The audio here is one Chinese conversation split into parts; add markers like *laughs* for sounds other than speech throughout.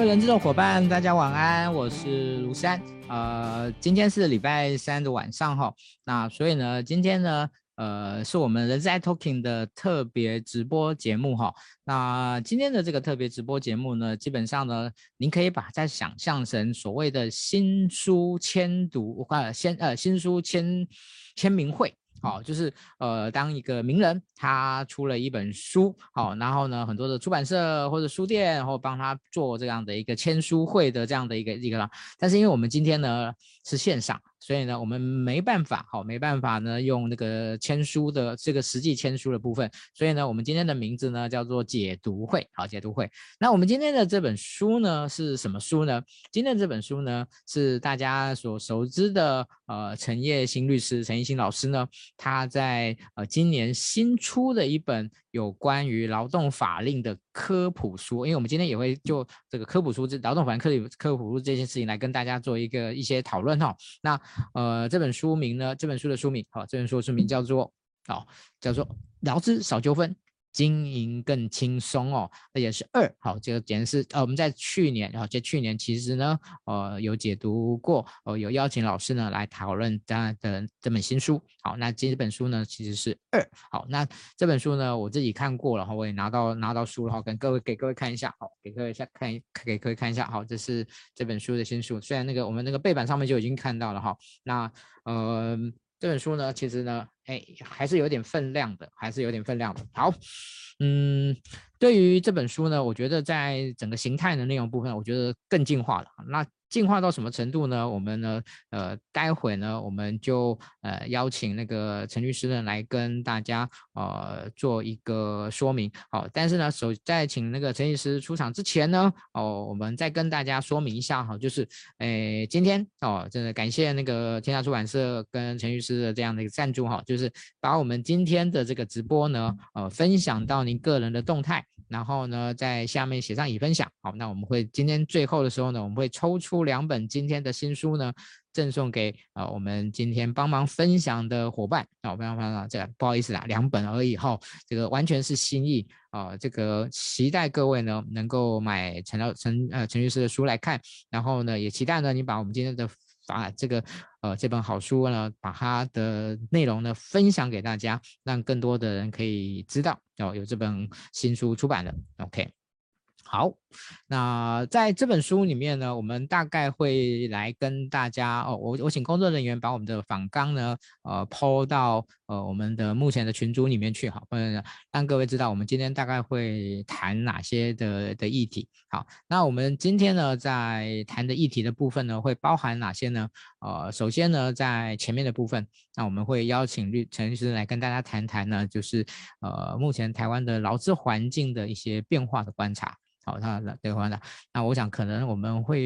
各位人资的伙伴，大家晚安，我是卢山。呃，今天是礼拜三的晚上哈，那所以呢，今天呢，呃，是我们人资 iTalking 的特别直播节目哈。那今天的这个特别直播节目呢，基本上呢，您可以把它想象成所谓的新书签读，呃，先呃新书签签名会。好，就是呃，当一个名人他出了一本书，好，然后呢，很多的出版社或者书店，然后帮他做这样的一个签书会的这样的一个一个，但是因为我们今天呢是线上。所以呢，我们没办法，好，没办法呢，用那个签书的这个实际签书的部分。所以呢，我们今天的名字呢叫做解读会，好，解读会。那我们今天的这本书呢是什么书呢？今天这本书呢是大家所熟知的，呃，陈叶新律师，陈叶新老师呢，他在呃今年新出的一本。有关于劳动法令的科普书，因为我们今天也会就这个科普书，这劳动法令科普科普书这件事情来跟大家做一个一些讨论哈。那呃，这本书名呢，这本书的书名，好，这本书的书名叫做，好，叫做劳资少纠纷。经营更轻松哦，那也是二好，这个简直是呃，我们在去年，然后在去年其实呢，呃，有解读过，呃，有邀请老师呢来讨论他的这本新书。好，那这本书呢其实是二好，那这本书呢我自己看过了哈，我也拿到拿到书了哈，跟各位给各位看一下，好，给各位下看一给各位看一下，好，这是这本书的新书，虽然那个我们那个背板上面就已经看到了哈，那呃。这本书呢，其实呢，哎，还是有点分量的，还是有点分量的。好，嗯，对于这本书呢，我觉得在整个形态的内容部分，我觉得更进化了。那进化到什么程度呢？我们呢，呃，待会呢，我们就呃邀请那个陈律师呢来跟大家呃做一个说明。好，但是呢，首在请那个陈律师出场之前呢，哦，我们再跟大家说明一下哈，就是，诶，今天哦，真的感谢那个天下出版社跟陈律师的这样的一个赞助哈，就是把我们今天的这个直播呢，呃，分享到您个人的动态。然后呢，在下面写上已分享。好，那我们会今天最后的时候呢，我们会抽出两本今天的新书呢，赠送给啊、呃、我们今天帮忙分享的伙伴。啊，我帮忙分享这个不好意思啊，两本而已哈，这个完全是心意啊、这个期待各位呢能够买陈老陈呃陈律师的书来看，然后呢也期待呢你把我们今天的。把这个呃这本好书呢，把它的内容呢分享给大家，让更多的人可以知道哦，有这本新书出版了。OK。好，那在这本书里面呢，我们大概会来跟大家哦，我我请工作人员把我们的访纲呢，呃抛到呃我们的目前的群组里面去，好，嗯，让各位知道我们今天大概会谈哪些的的议题。好，那我们今天呢，在谈的议题的部分呢，会包含哪些呢？呃，首先呢，在前面的部分，那我们会邀请律陈律师来跟大家谈谈呢，就是呃目前台湾的劳资环境的一些变化的观察。好，他对话的，那我想可能我们会，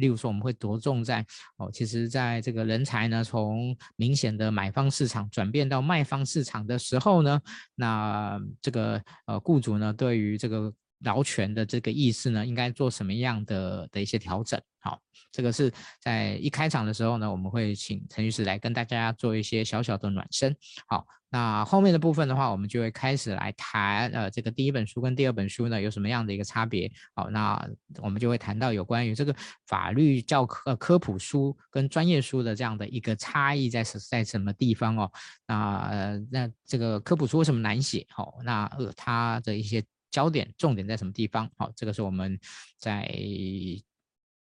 例如说我们会着重在哦，其实在这个人才呢，从明显的买方市场转变到卖方市场的时候呢，那这个呃雇主呢，对于这个劳权的这个意识呢，应该做什么样的的一些调整？好，这个是在一开场的时候呢，我们会请陈律师来跟大家做一些小小的暖身。好。那后面的部分的话，我们就会开始来谈，呃，这个第一本书跟第二本书呢有什么样的一个差别？好，那我们就会谈到有关于这个法律教科、呃、科普书跟专业书的这样的一个差异在在什么地方哦？那呃，那这个科普书为什么难写？好，那呃，它的一些焦点重点在什么地方？好，这个是我们在。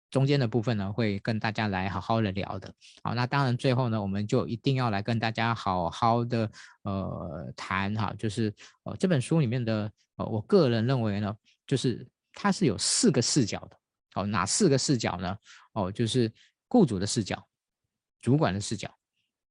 中间的部分呢，会跟大家来好好的聊的。好，那当然最后呢，我们就一定要来跟大家好好的呃谈哈，就是呃这本书里面的呃，我个人认为呢，就是它是有四个视角的。哦，哪四个视角呢？哦，就是雇主的视角、主管的视角、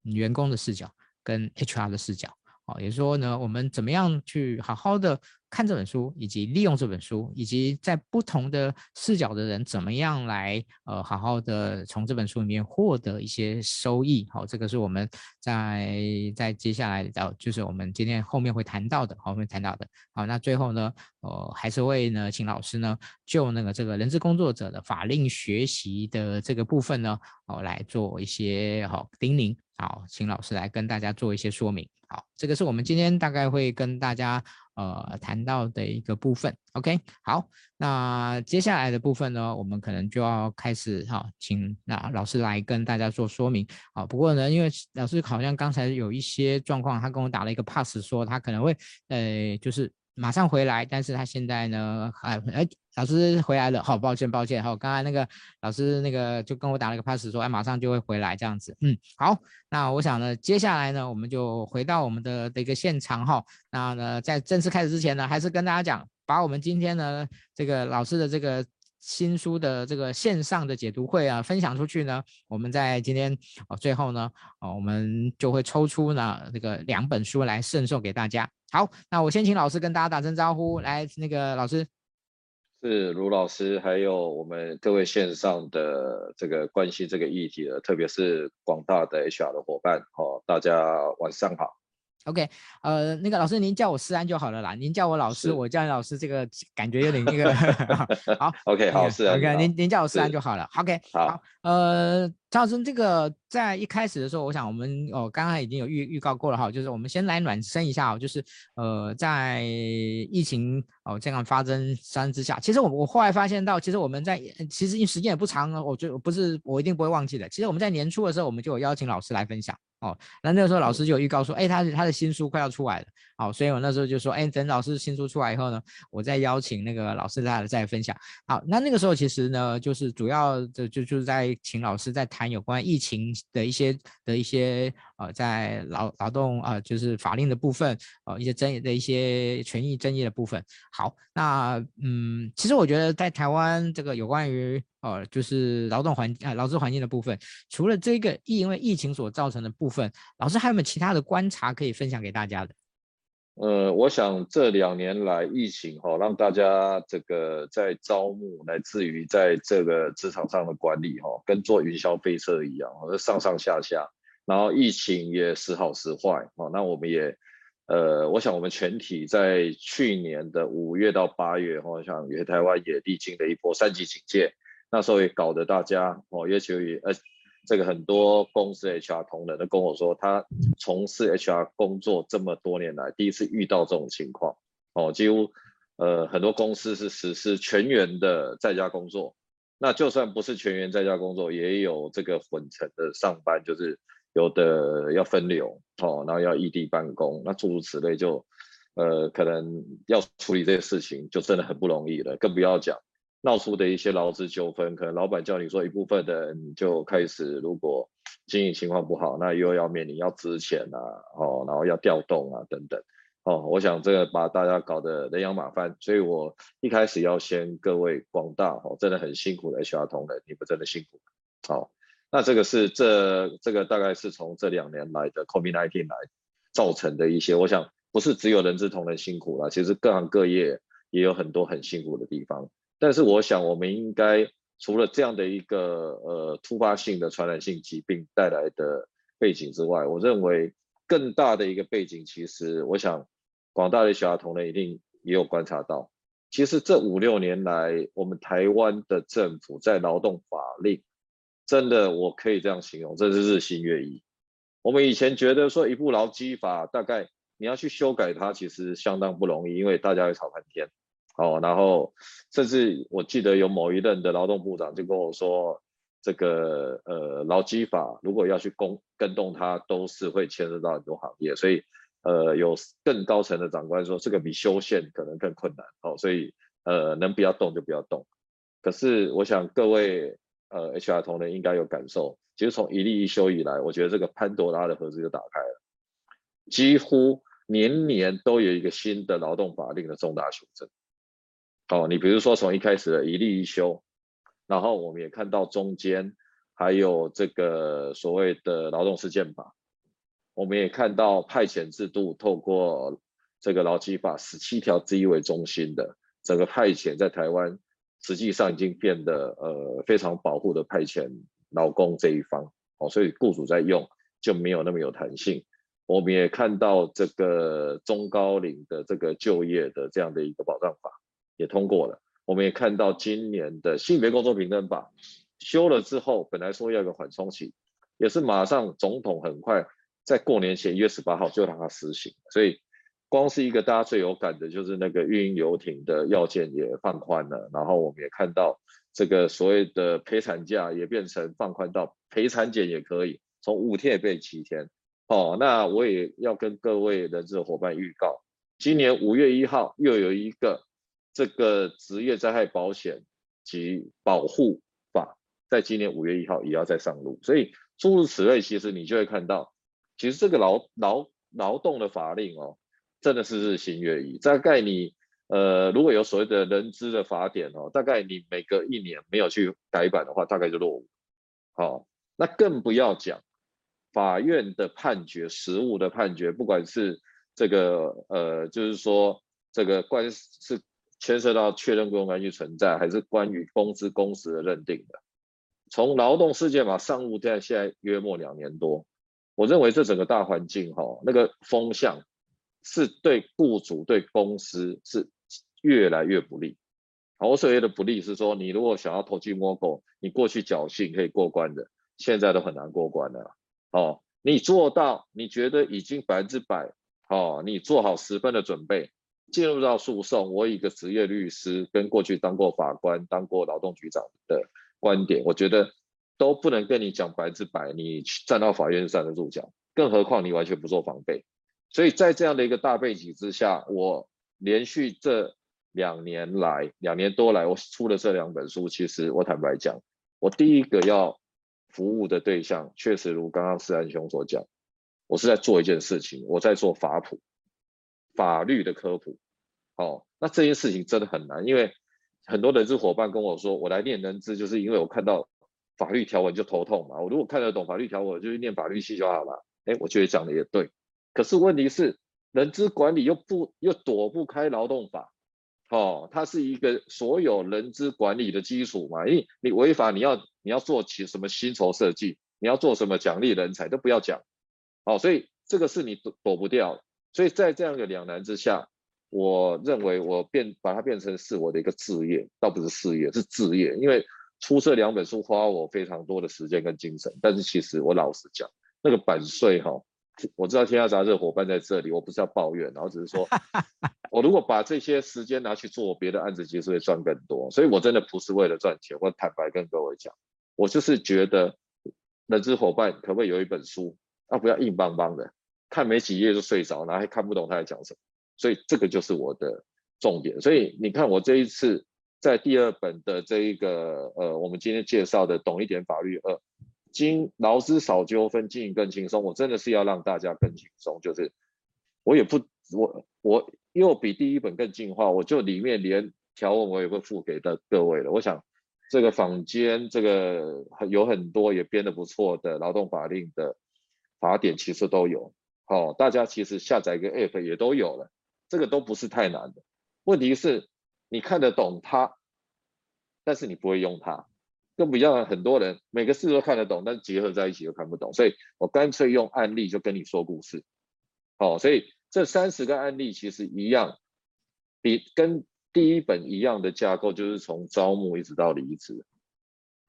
员工的视角跟 HR 的视角。哦，也就是说呢，我们怎么样去好好的看这本书，以及利用这本书，以及在不同的视角的人怎么样来呃好好的从这本书里面获得一些收益。好，这个是我们在在接下来的，就是我们今天后面会谈到的，后面谈到的。好，那最后呢，呃，还是会呢，请老师呢就那个这个人质工作者的法令学习的这个部分呢，哦来做一些好叮咛。好，请老师来跟大家做一些说明。好，这个是我们今天大概会跟大家呃谈到的一个部分。OK，好，那接下来的部分呢，我们可能就要开始哈，请那老师来跟大家做说明。好，不过呢，因为老师好像刚才有一些状况，他跟我打了一个 pass，说他可能会呃就是。马上回来，但是他现在呢，哎哎，老师回来了，好，抱歉抱歉，好，刚才那个老师那个就跟我打了个 pass 说，哎，马上就会回来这样子，嗯，好，那我想呢，接下来呢，我们就回到我们的的一个现场哈，那呢，在正式开始之前呢，还是跟大家讲，把我们今天呢这个老师的这个。新书的这个线上的解读会啊，分享出去呢，我们在今天哦最后呢，哦我们就会抽出呢这个两本书来赠送给大家。好，那我先请老师跟大家打声招呼，来那个老师是卢老师，还有我们各位线上的这个关心这个议题的，特别是广大的 HR 的伙伴，哦，大家晚上好。OK，呃，那个老师您叫我思安就好了啦，您叫我老师，我叫你老师，这个感觉有点那个，好，*laughs* OK，好，是，OK，您您叫我思安就好了，OK，好，呃。张老师，这个在一开始的时候，我想我们哦，刚刚已经有预预告过了哈，就是我们先来暖身一下哦，就是呃，在疫情哦这样发生三之下，其实我我后来发现到，其实我们在其实因时间也不长啊，我就不是我一定不会忘记的。其实我们在年初的时候，我们就有邀请老师来分享哦，那那个时候老师就有预告说，哎，他他的新书快要出来了，好，所以我那时候就说，哎，等老师新书出来以后呢，我再邀请那个老师再再分享。好，那那个时候其实呢，就是主要的就就是在请老师在。谈有关疫情的一些的一些呃，在劳劳动啊、呃，就是法令的部分，呃，一些争议的一些权益争议的部分。好，那嗯，其实我觉得在台湾这个有关于呃，就是劳动环啊、劳资环境的部分，除了这个疫因为疫情所造成的部分，老师还有没有其他的观察可以分享给大家的？呃，我想这两年来疫情哈、让大家这个在招募，乃至于在这个职场上的管理哈、跟坐云霄飞车一样，上上下下。然后疫情也时好时坏，哦，那我们也，呃，我想我们全体在去年的五月到八月，我想也台湾也历经了一波三级警戒，那时候也搞得大家哦，尤其呃。这个很多公司 HR 同仁都跟我说，他从事 HR 工作这么多年来，第一次遇到这种情况。哦，几乎呃很多公司是实施全员的在家工作，那就算不是全员在家工作，也有这个混成的上班，就是有的要分流哦，然后要异地办公，那诸如此类就，呃可能要处理这些事情，就真的很不容易了，更不要讲。闹出的一些劳资纠纷，可能老板叫你说一部分的人就开始，如果经营情况不好，那又要面临要资遣啊，哦，然后要调动啊等等，哦，我想这个把大家搞得人仰马翻，所以我一开始要先各位广大哦，真的很辛苦的 HR 同仁，你们真的辛苦，好，那这个是这这个大概是从这两年来的 COVID-19 来造成的一些，我想不是只有人资同仁辛苦啦，其实各行各业也有很多很辛苦的地方。但是我想，我们应该除了这样的一个呃突发性的传染性疾病带来的背景之外，我认为更大的一个背景，其实我想广大的小孩同仁一定也有观察到，其实这五六年来，我们台湾的政府在劳动法令，真的我可以这样形容，真是日新月异。我们以前觉得说一部劳基法，大概你要去修改它，其实相当不容易，因为大家会吵半天。哦，然后甚至我记得有某一任的劳动部长就跟我说，这个呃劳基法如果要去公更动它，都是会牵涉到很多行业，所以呃有更高层的长官说这个比修宪可能更困难，哦，所以呃能不要动就不要动。可是我想各位呃 HR 同仁应该有感受，其实从一例一休以来，我觉得这个潘多拉的盒子就打开了，几乎年年都有一个新的劳动法令的重大修正。哦，你比如说从一开始的一例一休，然后我们也看到中间还有这个所谓的劳动事件法，我们也看到派遣制度透过这个劳基法十七条之一为中心的整个派遣在台湾实际上已经变得呃非常保护的派遣劳工这一方，哦，所以雇主在用就没有那么有弹性。我们也看到这个中高龄的这个就业的这样的一个保障法。也通过了，我们也看到今年的性别工作平等法修了之后，本来说要有个缓冲期，也是马上总统很快在过年前一月十八号就让它实行，所以光是一个大家最有感的就是那个运营游艇的要件也放宽了，然后我们也看到这个所谓的陪产假也变成放宽到陪产检也可以，从五天也变七天。哦，那我也要跟各位人资伙伴预告，今年五月一号又有一个这个职业灾害保险及保护法，在今年五月一号也要再上路，所以诸如此类，其实你就会看到，其实这个劳劳劳动的法令哦，真的是日新月异。大概你呃如果有所谓的人资的法典哦，大概你每隔一年没有去改版的话，大概就落伍。好、哦，那更不要讲。法院的判决，实务的判决，不管是这个呃，就是说这个关是牵涉到确认雇佣关系存在，还是关于工资工时的认定的，从劳动事件法上路到现在约莫两年多，我认为这整个大环境哈、哦，那个风向是对雇主对公司是越来越不利。好，我所谓的不利是说，你如果想要偷鸡摸狗，你过去侥幸可以过关的，现在都很难过关了。哦，你做到，你觉得已经百分之百，哦，你做好十分的准备，进入到诉讼。我以一个职业律师跟过去当过法官、当过劳动局长的观点，我觉得都不能跟你讲百分之百，你站到法院站得住脚。更何况你完全不做防备。所以在这样的一个大背景之下，我连续这两年来，两年多来，我出了这两本书。其实我坦白讲，我第一个要。服务的对象确实如刚刚思安兄所讲，我是在做一件事情，我在做法普，法律的科普。哦，那这件事情真的很难，因为很多人资伙伴跟我说，我来念人资就是因为我看到法律条文就头痛嘛。我如果看得懂法律条文，我就去念法律系就好了。哎，我觉得讲的也对。可是问题是，人资管理又不又躲不开劳动法。哦，它是一个所有人资管理的基础嘛，因为你违法，你要你要做起什么薪酬设计，你要做什么奖励人才都不要讲，哦，所以这个是你躲躲不掉，所以在这样的两难之下，我认为我变把它变成是我的一个置业，倒不是事业，是置业，因为出这两本书花我非常多的时间跟精神，但是其实我老实讲，那个版税哈。我知道天下杂志伙伴在这里，我不是要抱怨，然后只是说，*laughs* 我如果把这些时间拿去做别的案子，其实会赚更多。所以我真的不是为了赚钱，我坦白跟各位讲，我就是觉得，人资伙伴可不可以有一本书，啊不要硬邦邦的，看没几页就睡着，然后还看不懂他在讲什么。所以这个就是我的重点。所以你看我这一次在第二本的这一个，呃，我们今天介绍的《懂一点法律二》。经劳资少纠纷，经营更轻松。我真的是要让大家更轻松，就是我也不我我又比第一本更进化，我就里面连条文我也会附给的各位了。我想这个坊间这个有很多也编得不错的劳动法令的法典，其实都有。好，大家其实下载一个 app 也都有了，这个都不是太难的。问题是你看得懂它，但是你不会用它。更不要很多人每个事都看得懂，但结合在一起又看不懂，所以我干脆用案例就跟你说故事。好，所以这三十个案例其实一样，比跟第一本一样的架构，就是从招募一直到离职。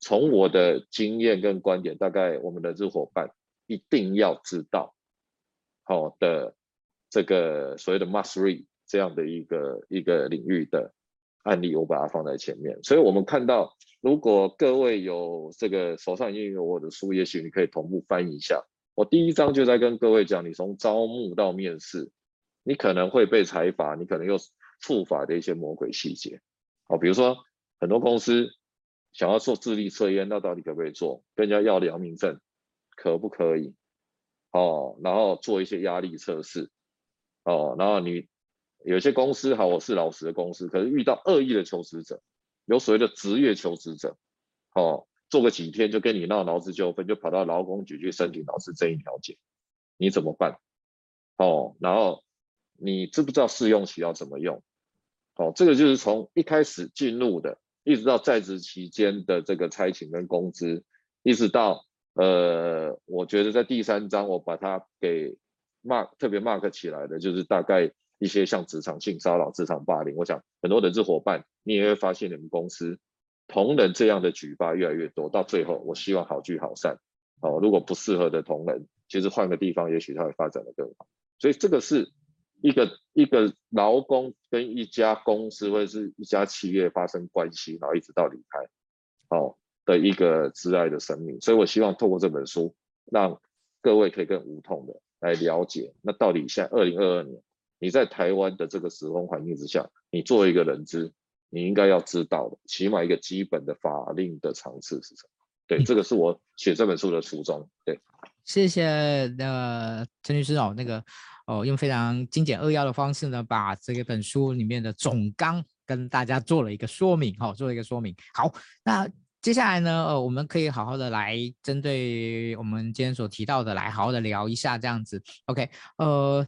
从我的经验跟观点，大概我们的这伙伴一定要知道，好的这个所谓的 must read 这样的一个一个领域的案例，我把它放在前面，所以我们看到。如果各位有这个手上已经有我的书，也许你可以同步翻一下。我第一章就在跟各位讲，你从招募到面试，你可能会被裁罚，你可能又触法的一些魔鬼细节。好，比如说很多公司想要做智力测验，那到底可不可以做？跟人家要良民证，可不可以？哦，然后做一些压力测试。哦，然后你有些公司好，我是老实的公司，可是遇到恶意的求职者。有所谓的职业求职者，哦，做个几天就跟你闹劳资纠纷，就跑到劳工局去申请劳资争议调解，你怎么办？哦，然后你知不知道试用期要怎么用？哦，这个就是从一开始进入的，一直到在职期间的这个差勤跟工资，一直到呃，我觉得在第三章我把它给 mark 特别 mark 起来的，就是大概。一些像职场性骚扰、职场霸凌，我想很多人资伙伴，你也会发现你们公司同仁这样的举报越来越多。到最后，我希望好聚好散，哦，如果不适合的同仁，其实换个地方，也许他会发展得更好。所以这个是一个一个劳工跟一家公司或者是一家企业发生关系，然后一直到离开，哦的一个挚爱的生命。所以我希望透过这本书，让各位可以更无痛的来了解，那到底现在二零二二年，你在台湾的这个时空环境之下，你作为一个人资，你应该要知道的，起码一个基本的法令的常识是什么？对，这个是我写这本书的初衷。对，谢谢那个陈律师哦，那个哦，用非常精简扼要的方式呢，把这个本书里面的总纲跟大家做了一个说明，哈、哦，做了一个说明。好，那接下来呢，呃，我们可以好好的来针对我们今天所提到的，来好好的聊一下这样子。OK，呃。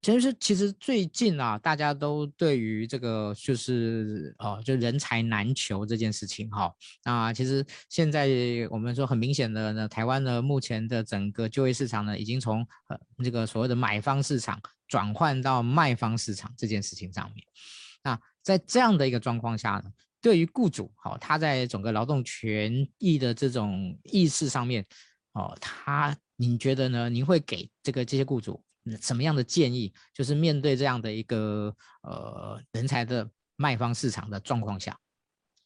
其实，其实最近啊，大家都对于这个就是哦，就人才难求这件事情哈、那其实现在我们说很明显的呢，台湾呢目前的整个就业市场呢，已经从呃这个所谓的买方市场转换到卖方市场这件事情上面。那在这样的一个状况下呢，对于雇主好、他在整个劳动权益的这种意识上面哦，他您觉得呢？您会给这个这些雇主？什么样的建议？就是面对这样的一个呃人才的卖方市场的状况下，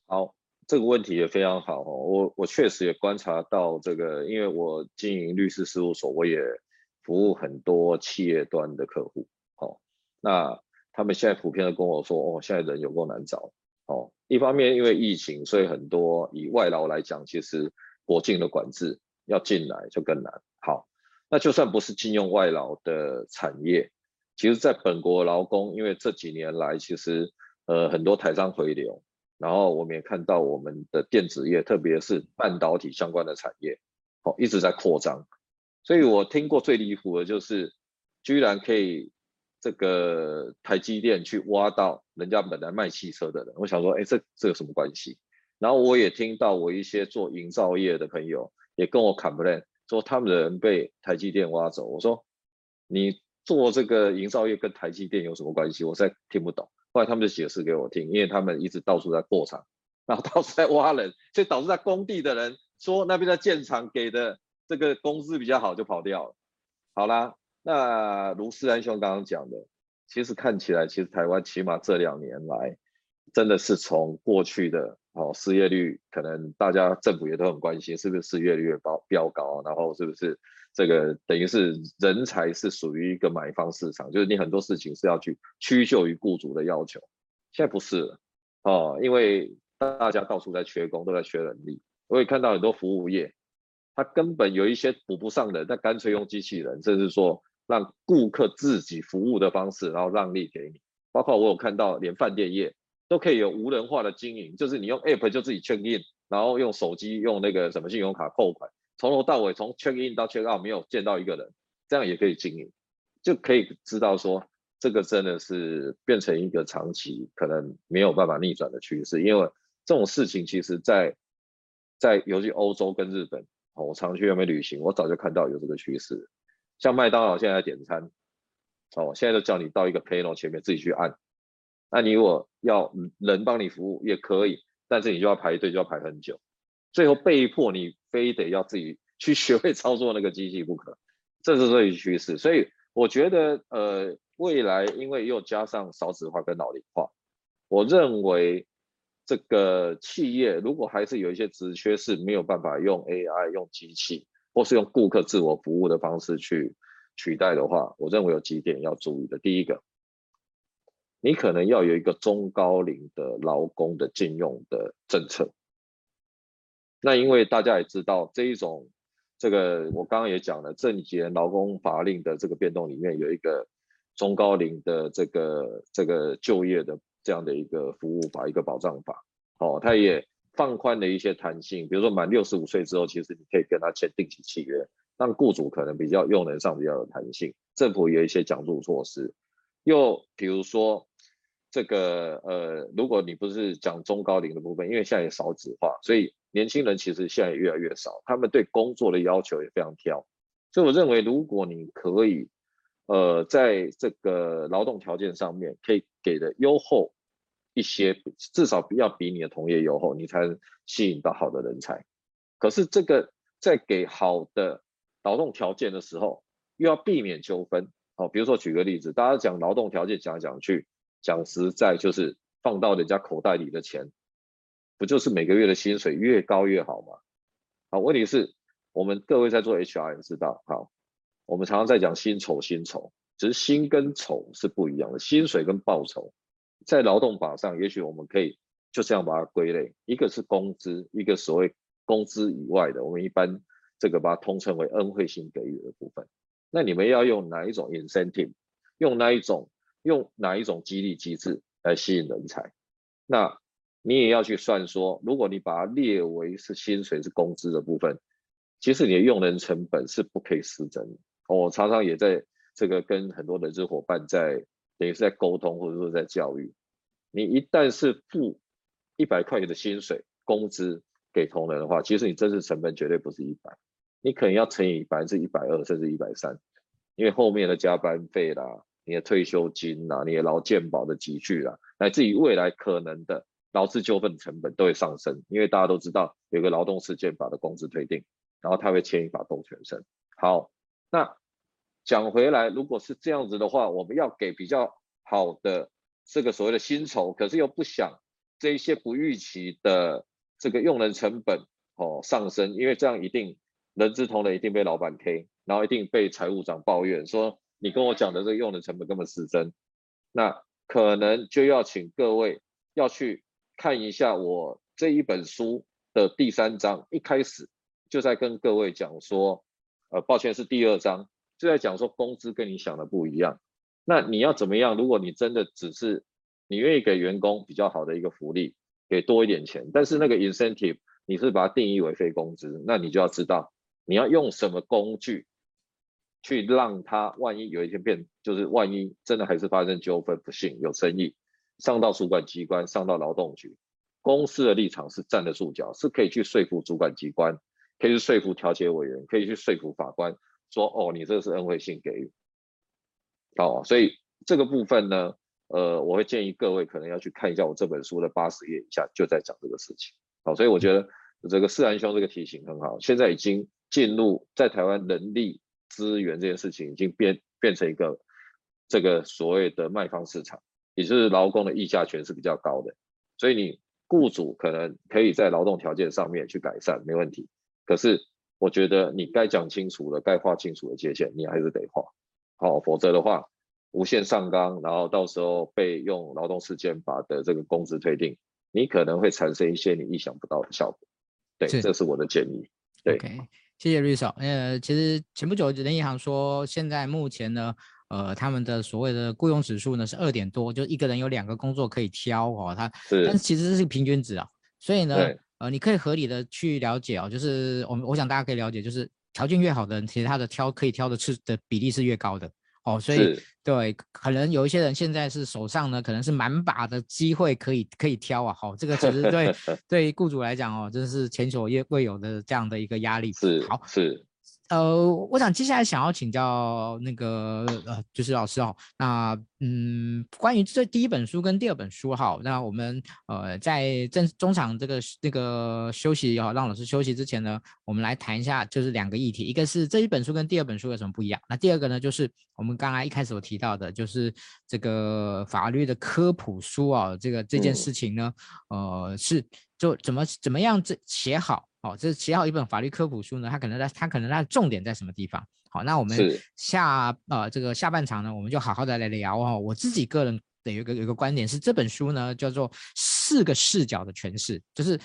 好，这个问题也非常好哦。我我确实也观察到这个，因为我经营律师事务所，我也服务很多企业端的客户。哦，那他们现在普遍的跟我说，哦，现在人有够难找。哦，一方面因为疫情，所以很多以外劳来讲，其实国境的管制要进来就更难。好。那就算不是禁用外劳的产业，其实，在本国劳工，因为这几年来，其实呃很多台商回流，然后我们也看到我们的电子业，特别是半导体相关的产业，哦一直在扩张。所以我听过最离谱的就是，居然可以这个台积电去挖到人家本来卖汽车的人，我想说，哎，这这有什么关系？然后我也听到我一些做营造业的朋友也跟我砍不认。说他们的人被台积电挖走，我说你做这个营造业跟台积电有什么关系？我实在听不懂。后来他们就解释给我听，因为他们一直到处在扩厂，然后到处在挖人，所以导致在工地的人说那边的建厂给的这个工资比较好，就跑掉了。好啦，那卢思安兄刚刚讲的，其实看起来，其实台湾起码这两年来，真的是从过去的。哦，失业率可能大家政府也都很关心，是不是失业率越高飙高？然后是不是这个等于是人才是属于一个买方市场，就是你很多事情是要去屈就于雇主的要求。现在不是了，哦，因为大家到处在缺工，都在缺人力。我也看到很多服务业，他根本有一些补不上的，他干脆用机器人，甚至说让顾客自己服务的方式，然后让利给你。包括我有看到连饭店业。都可以有无人化的经营，就是你用 app 就自己 check in，然后用手机用那个什么信用卡扣款，从头到尾从 check in 到 check out 没有见到一个人，这样也可以经营，就可以知道说这个真的是变成一个长期可能没有办法逆转的趋势，因为这种事情其实在在尤其欧洲跟日本，我常去那边旅行，我早就看到有这个趋势，像麦当劳现在点餐，哦，现在都叫你到一个 panel 前面自己去按。那你如果要人帮你服务也可以，但是你就要排队，就要排很久，最后被迫你非得要自己去学会操作那个机器不可，这是这一趋势。所以我觉得，呃，未来因为又加上少子化跟老龄化，我认为这个企业如果还是有一些职缺是没有办法用 AI、用机器，或是用顾客自我服务的方式去取代的话，我认为有几点要注意的。第一个。你可能要有一个中高龄的劳工的禁用的政策。那因为大家也知道这一种，这个我刚刚也讲了，这几年劳工法令的这个变动里面有一个中高龄的这个这个就业的这样的一个服务法，一个保障法。哦，它也放宽了一些弹性，比如说满六十五岁之后，其实你可以跟他签定期契约，让雇主可能比较用人上比较有弹性。政府有一些奖助措施，又比如说。这个呃，如果你不是讲中高龄的部分，因为现在也少子化，所以年轻人其实现在也越来越少，他们对工作的要求也非常挑。所以我认为，如果你可以呃，在这个劳动条件上面可以给的优厚一些，至少要比你的同业优厚，你才能吸引到好的人才。可是这个在给好的劳动条件的时候，又要避免纠纷。好，比如说举个例子，大家讲劳动条件讲来讲去，讲实在就是放到人家口袋里的钱，不就是每个月的薪水越高越好吗？好，问题是，我们各位在做 HR 也知道，好，我们常常在讲薪酬薪酬，只是薪跟酬是不一样的，薪水跟报酬，在劳动法上，也许我们可以就这样把它归类，一个是工资，一个所谓工资以外的，我们一般这个把它通称为恩惠性给予的部分。那你们要用哪一种 incentive，用哪一种用哪一种激励机制来吸引人才？那你也要去算说，如果你把它列为是薪水是工资的部分，其实你的用人成本是不可以失真的。我常常也在这个跟很多人资伙伴在等于是在沟通或者说在教育，你一旦是付一百块钱的薪水工资给同仁的话，其实你真实成本绝对不是一百。你可能要乘以百分之一百二甚至一百三，因为后面的加班费啦、你的退休金啦、你的劳健保的积聚啦，乃至于未来可能的劳资纠纷成本都会上升，因为大家都知道有个劳动事件法的工资推定，然后他会牵一发动全身。好，那讲回来，如果是这样子的话，我们要给比较好的这个所谓的薪酬，可是又不想这一些不预期的这个用人成本哦上升，因为这样一定。人资同仁一定被老板 K，然后一定被财务长抱怨说，你跟我讲的这个用人成本根本失真，那可能就要请各位要去看一下我这一本书的第三章，一开始就在跟各位讲说，呃，抱歉是第二章，就在讲说工资跟你想的不一样，那你要怎么样？如果你真的只是你愿意给员工比较好的一个福利，给多一点钱，但是那个 incentive 你是把它定义为非工资，那你就要知道。你要用什么工具去让他，万一有一天变，就是万一真的还是发生纠纷，不幸有争议，上到主管机关，上到劳动局，公司的立场是站得住脚，是可以去说服主管机关，可以去说服调解委员，可以去说服法官，说哦，你这是恩惠性给予。好，所以这个部分呢，呃，我会建议各位可能要去看一下我这本书的八十页以下，就在讲这个事情。好，所以我觉得这个世安兄这个提醒很好，现在已经。进入在台湾人力资源这件事情已经变变成一个这个所谓的卖方市场，也就是劳工的议价权是比较高的，所以你雇主可能可以在劳动条件上面去改善，没问题。可是我觉得你该讲清楚的、该划清楚的界限，你还是得划，好，否则的话无限上纲，然后到时候被用劳动事件法的这个工资推定，你可能会产生一些你意想不到的效果。对，这是我的建议。对。Okay. 谢谢律师。呃，其实前不久人银行说，现在目前呢，呃，他们的所谓的雇佣指数呢是二点多，就一个人有两个工作可以挑哦。他，但是其实这是平均值啊，所以呢，呃，你可以合理的去了解哦，就是我们我想大家可以了解，就是条件越好的人，其实他的挑可以挑的次的比例是越高的。哦，所以对，可能有一些人现在是手上呢，可能是满把的机会可以可以挑啊。好、哦，这个其实对 *laughs* 对雇主来讲哦，真是前所未有的这样的一个压力。是，好是。呃，我想接下来想要请教那个呃，就是老师哦，那嗯，关于这第一本书跟第二本书哈，那我们呃在正中场这个这个休息也好，让老师休息之前呢，我们来谈一下就是两个议题，一个是这一本书跟第二本书有什么不一样，那第二个呢就是我们刚刚一开始有提到的，就是这个法律的科普书啊，这个这件事情呢，呃，是就怎么怎么样这写好。哦，这是写好一本法律科普书呢，它可能在它可能它的重点在什么地方？好，那我们下呃这个下半场呢，我们就好好的来聊哦。我自己个人的有一个有一个观点是，这本书呢叫做四个视角的诠释，就是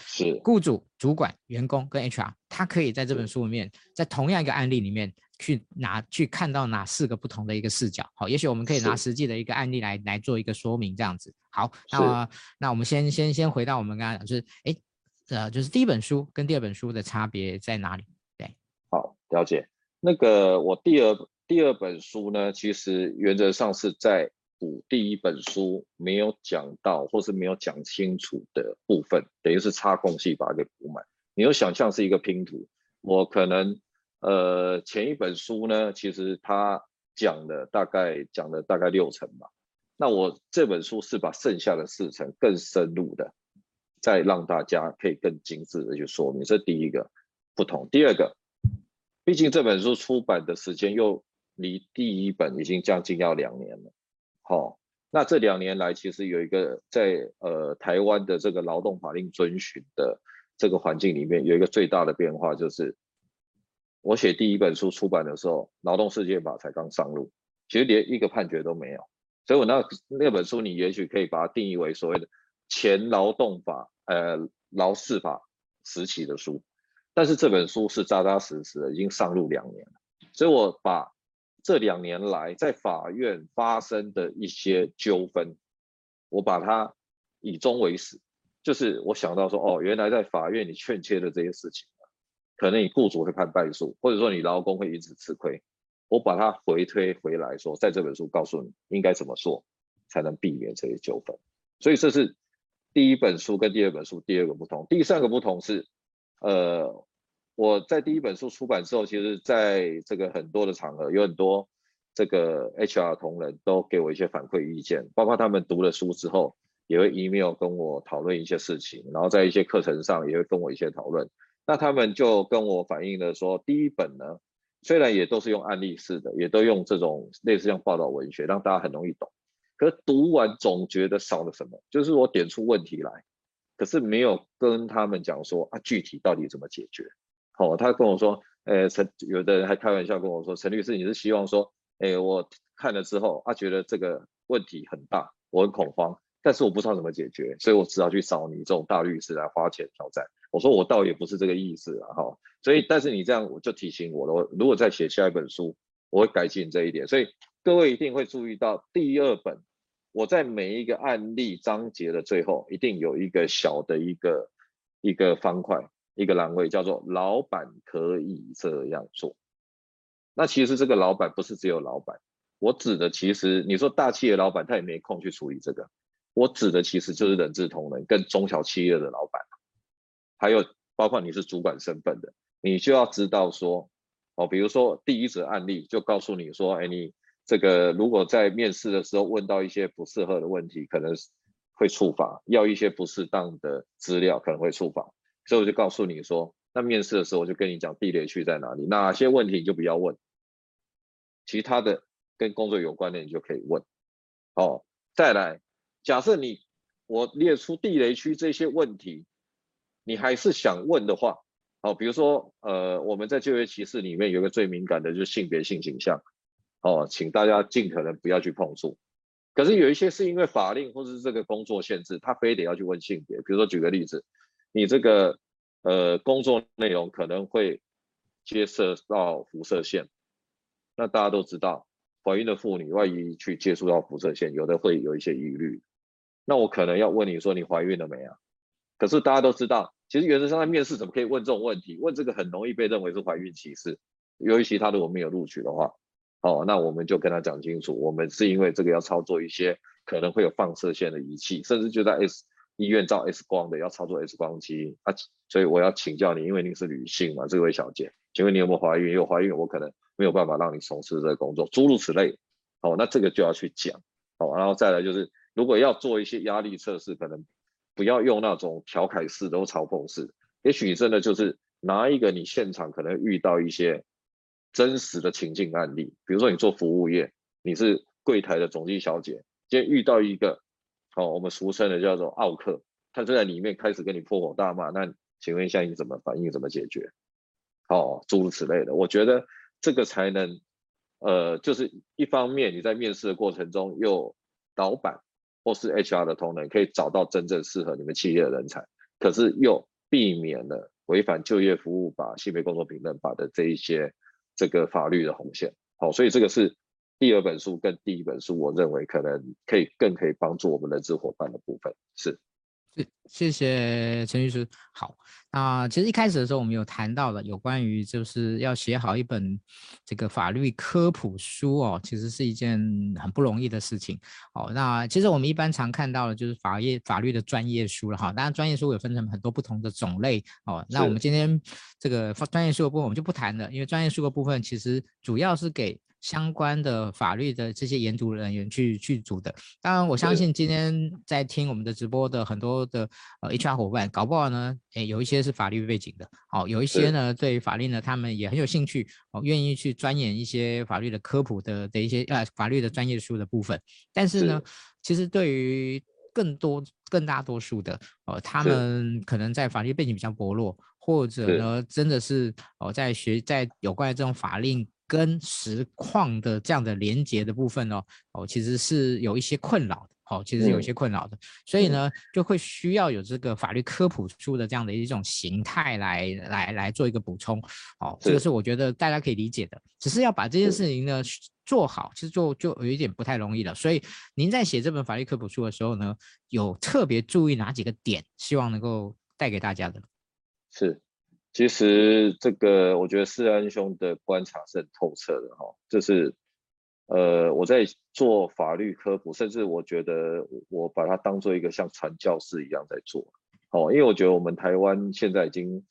雇主、主管、员工跟 HR，他可以在这本书里面，在同样一个案例里面去拿去看到哪四个不同的一个视角。好，也许我们可以拿实际的一个案例来来做一个说明，这样子。好，那那我们先先先回到我们刚刚讲，就是哎。呃，就是第一本书跟第二本书的差别在哪里？对，好，了解。那个我第二第二本书呢，其实原则上是在补第一本书没有讲到或是没有讲清楚的部分，等于是插空隙把它给补满。你有想象是一个拼图，我可能呃前一本书呢，其实它讲的大概讲了大概六成吧，那我这本书是把剩下的四成更深入的。再让大家可以更精致的去说明，这第一个不同。第二个，毕竟这本书出版的时间又离第一本已经将近要两年了。好、哦，那这两年来，其实有一个在呃台湾的这个劳动法令遵循的这个环境里面，有一个最大的变化，就是我写第一本书出版的时候，劳动世界法才刚上路，其实连一个判决都没有。所以我那那本书，你也许可以把它定义为所谓的前劳动法呃劳事法时期的书。但是这本书是扎扎实实的，已经上路两年了，所以我把这两年来在法院发生的一些纠纷，我把它以终为始，就是我想到说，哦，原来在法院你劝切的这些事情，可能你雇主会判败诉，或者说你劳工会因此吃亏，我把它回推回来说，在这本书告诉你应该怎么做，才能避免这些纠纷。所以这是第一本书跟第二本书第二个不同，第三个不同是。呃，我在第一本书出版之后，其实在这个很多的场合，有很多这个 HR 同仁都给我一些反馈意见，包括他们读了书之后，也会 email 跟我讨论一些事情，然后在一些课程上也会跟我一些讨论。那他们就跟我反映了说，第一本呢，虽然也都是用案例式的，也都用这种类似像报道文学，让大家很容易懂，可是读完总觉得少了什么，就是我点出问题来。可是没有跟他们讲说啊，具体到底怎么解决？好、哦，他跟我说，呃，陈有的人还开玩笑跟我说，陈律师，你是希望说，哎，我看了之后，啊，觉得这个问题很大，我很恐慌，但是我不知道怎么解决，所以我只好去找你这种大律师来花钱挑战。我说我倒也不是这个意思啊，哈、所以但是你这样我就提醒我了，我如果再写下一本书，我会改进这一点。所以各位一定会注意到第二本。我在每一个案例章节的最后，一定有一个小的一个一个方块，一个栏位，叫做“老板可以这样做”。那其实这个老板不是只有老板，我指的其实你说大企业老板他也没空去处理这个，我指的其实就是人资同仁跟中小企业的老板，还有包括你是主管身份的，你就要知道说，哦，比如说第一则案例就告诉你说，哎，你。这个如果在面试的时候问到一些不适合的问题，可能会触发；要一些不适当的资料，可能会触发。所以我就告诉你说，那面试的时候我就跟你讲地雷区在哪里，哪些问题你就不要问，其他的跟工作有关的你就可以问。哦，再来，假设你我列出地雷区这些问题，你还是想问的话，好，比如说呃，我们在就业歧视里面有个最敏感的就是性别性倾向。哦，请大家尽可能不要去碰触。可是有一些是因为法令或是这个工作限制，他非得要去问性别。比如说举个例子，你这个呃工作内容可能会接涉到辐射线，那大家都知道，怀孕的妇女万一去接触到辐射线，有的会有一些疑虑。那我可能要问你说你怀孕了没啊？可是大家都知道，其实原则上在面试怎么可以问这种问题？问这个很容易被认为是怀孕歧视，尤其他如果没有录取的话。哦，那我们就跟他讲清楚，我们是因为这个要操作一些可能会有放射线的仪器，甚至就在 S 医院照 X 光的要操作 X 光机啊，所以我要请教你，因为您是女性嘛，这位小姐，请问你有没有怀孕？有怀孕，我可能没有办法让你从事这个工作，诸如此类。哦，那这个就要去讲。哦，然后再来就是，如果要做一些压力测试，可能不要用那种调侃式的或嘲讽式，也许真的就是拿一个你现场可能遇到一些。真实的情境案例，比如说你做服务业，你是柜台的总机小姐，今天遇到一个，哦，我们俗称的叫做奥客，他就在里面开始跟你破口大骂，那请问一下你怎么反应，怎么解决？哦，诸如此类的，我觉得这个才能，呃，就是一方面你在面试的过程中，又老板或是 HR 的同仁可以找到真正适合你们企业的人才，可是又避免了违反就业服务法、性别工作平等法的这一些。这个法律的红线，好，所以这个是第二本书跟第一本书，我认为可能可以更可以帮助我们的人资伙伴的部分是。谢谢陈律师。好，那其实一开始的时候，我们有谈到了有关于就是要写好一本这个法律科普书哦，其实是一件很不容易的事情。哦，那其实我们一般常看到的就是法业法律的专业书了哈。当然，专业书有分成很多不同的种类哦。那我们今天这个专业书的部分我们就不谈了，因为专业书的部分其实主要是给。相关的法律的这些研读人员去去组的，当然我相信今天在听我们的直播的很多的呃 HR 伙伴，搞不好呢，诶有一些些是法律背景的，哦，有一些呢对法律呢他们也很有兴趣，哦，愿意去钻研一些法律的科普的的一些呃法律的专业书的部分。但是呢，是其实对于更多更大多数的哦，他们可能在法律背景比较薄弱，或者呢真的是哦在学在有关于这种法令。跟实况的这样的连接的部分哦，哦，其实是有一些困扰的，哦，其实有一些困扰的，嗯、所以呢，就会需要有这个法律科普书的这样的一种形态来来来做一个补充，哦，这个是我觉得大家可以理解的，只是要把这件事情呢做好，其实就就有一点不太容易了。所以您在写这本法律科普书的时候呢，有特别注意哪几个点，希望能够带给大家的？是。其实这个，我觉得世安兄的观察是很透彻的哈。就是，呃，我在做法律科普，甚至我觉得我把它当做一个像传教士一样在做。哦，因为我觉得我们台湾现在已经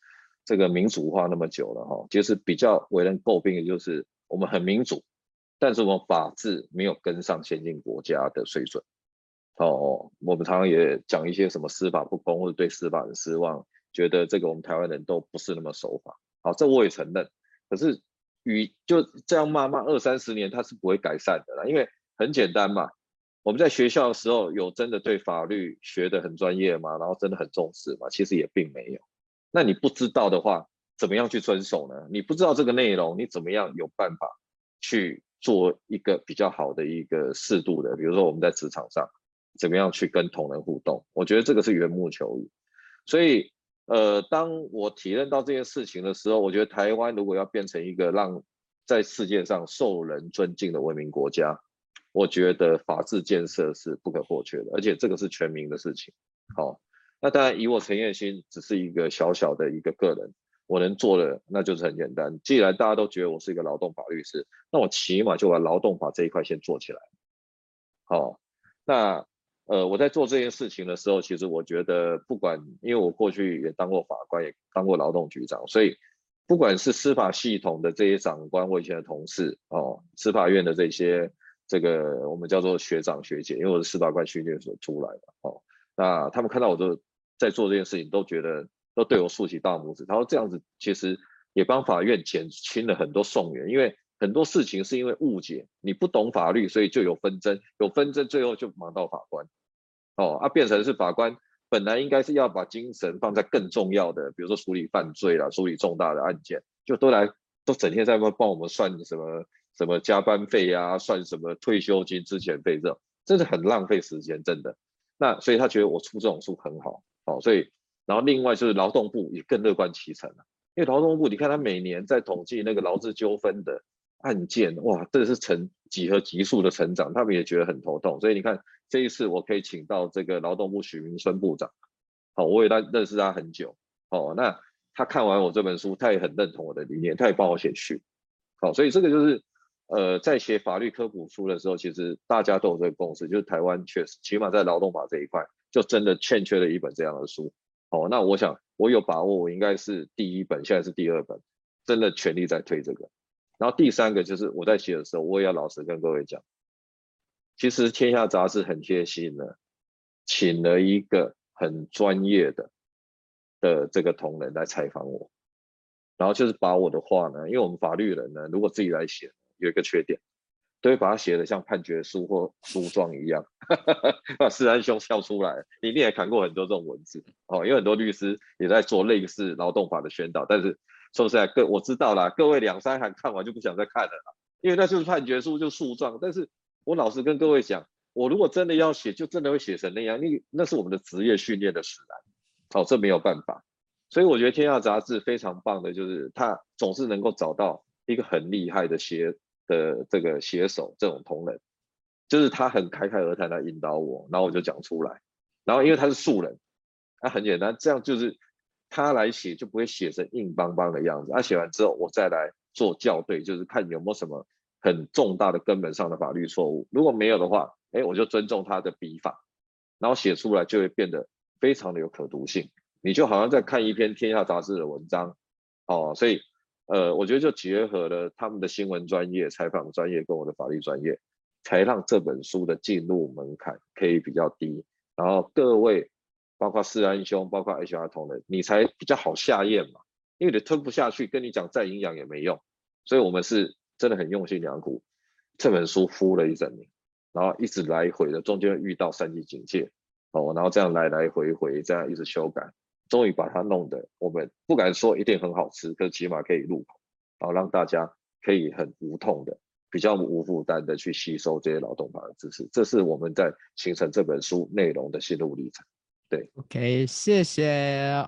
这个民主化那么久了哈，其实比较为人诟病的就是我们很民主，但是我们法治没有跟上先进国家的水准。哦，我们常常也讲一些什么司法不公，或者对司法的失望。觉得这个我们台湾人都不是那么守法，好，这我也承认。可是与就这样骂骂二三十年，它是不会改善的啦。因为很简单嘛，我们在学校的时候有真的对法律学得很专业吗？然后真的很重视吗？其实也并没有。那你不知道的话，怎么样去遵守呢？你不知道这个内容，你怎么样有办法去做一个比较好的一个适度的？比如说我们在职场上，怎么样去跟同仁互动？我觉得这个是缘木求鱼，所以。呃，当我体认到这件事情的时候，我觉得台湾如果要变成一个让在世界上受人尊敬的文明国家，我觉得法治建设是不可或缺的，而且这个是全民的事情。好，那当然以我陈彦兴只是一个小小的一个个人，我能做的那就是很简单。既然大家都觉得我是一个劳动法律师，那我起码就把劳动法这一块先做起来。好，那。呃，我在做这件事情的时候，其实我觉得，不管因为我过去也当过法官，也当过劳动局长，所以不管是司法系统的这些长官，我以前的同事哦，司法院的这些这个我们叫做学长学姐，因为我是司法官训练所出来的哦，那他们看到我都在做这件事情，都觉得都对我竖起大拇指，他说这样子其实也帮法院减轻了很多讼源，因为。很多事情是因为误解，你不懂法律，所以就有纷争，有纷争，最后就忙到法官，哦，啊，变成是法官本来应该是要把精神放在更重要的，比如说处理犯罪啦，处理重大的案件，就都来都整天在帮帮我们算什么什么加班费呀、啊，算什么退休金、之前费这种，真的很浪费时间，真的。那所以他觉得我出这种书很好，哦，所以然后另外就是劳动部也更乐观其成了，因为劳动部你看他每年在统计那个劳资纠纷的。案件哇，这是成几何级数的成长，他们也觉得很头痛。所以你看这一次我可以请到这个劳动部许明春部长，好，我也认识他很久，哦，那他看完我这本书，他也很认同我的理念，他也帮我写序，好，所以这个就是呃，在写法律科普书的时候，其实大家都有这个共识，就是台湾确实起码在劳动法这一块，就真的欠缺了一本这样的书，哦，那我想我有把握，我应该是第一本，现在是第二本，真的全力在推这个。然后第三个就是我在写的时候，我也要老实跟各位讲，其实天下杂志很贴心的，请了一个很专业的的这个同仁来采访我，然后就是把我的话呢，因为我们法律人呢，如果自己来写，有一个缺点，都会把它写得像判决书或书状一样，*laughs* 把世安兄笑出来，你一定也看过很多这种文字哦，因为很多律师也在做类似劳动法的宣导，但是。说实在，各我知道啦，各位两三行看完就不想再看了啦，因为那就是判决书，就诉状。但是我老实跟各位讲，我如果真的要写，就真的会写成那样，因为那是我们的职业训练的使然。好，这没有办法。所以我觉得天下杂志非常棒的，就是他总是能够找到一个很厉害的写的这个写手，这种同仁，就是他很侃侃而谈来引导我，然后我就讲出来。然后因为他是素人，他很简单，这样就是。他来写就不会写成硬邦邦的样子，他、啊、写完之后我再来做校对，就是看有没有什么很重大的根本上的法律错误。如果没有的话，哎，我就尊重他的笔法，然后写出来就会变得非常的有可读性。你就好像在看一篇天下杂志的文章，哦，所以呃，我觉得就结合了他们的新闻专业、采访专业跟我的法律专业，才让这本书的进入门槛可以比较低，然后各位。包括四安兄，包括 HR 同仁，你才比较好下咽嘛。因为你吞不下去，跟你讲再营养也没用。所以我们是真的很用心良苦，这本书敷了一整年，然后一直来回的，中间遇到三级警戒，哦，然后这样来来回回，这样一直修改，终于把它弄得我们不敢说一定很好吃，可是起码可以入口，然后让大家可以很无痛的。比较无负担的去吸收这些劳动法的知识，这是我们在形成这本书内容的心路历程。对，OK，谢谢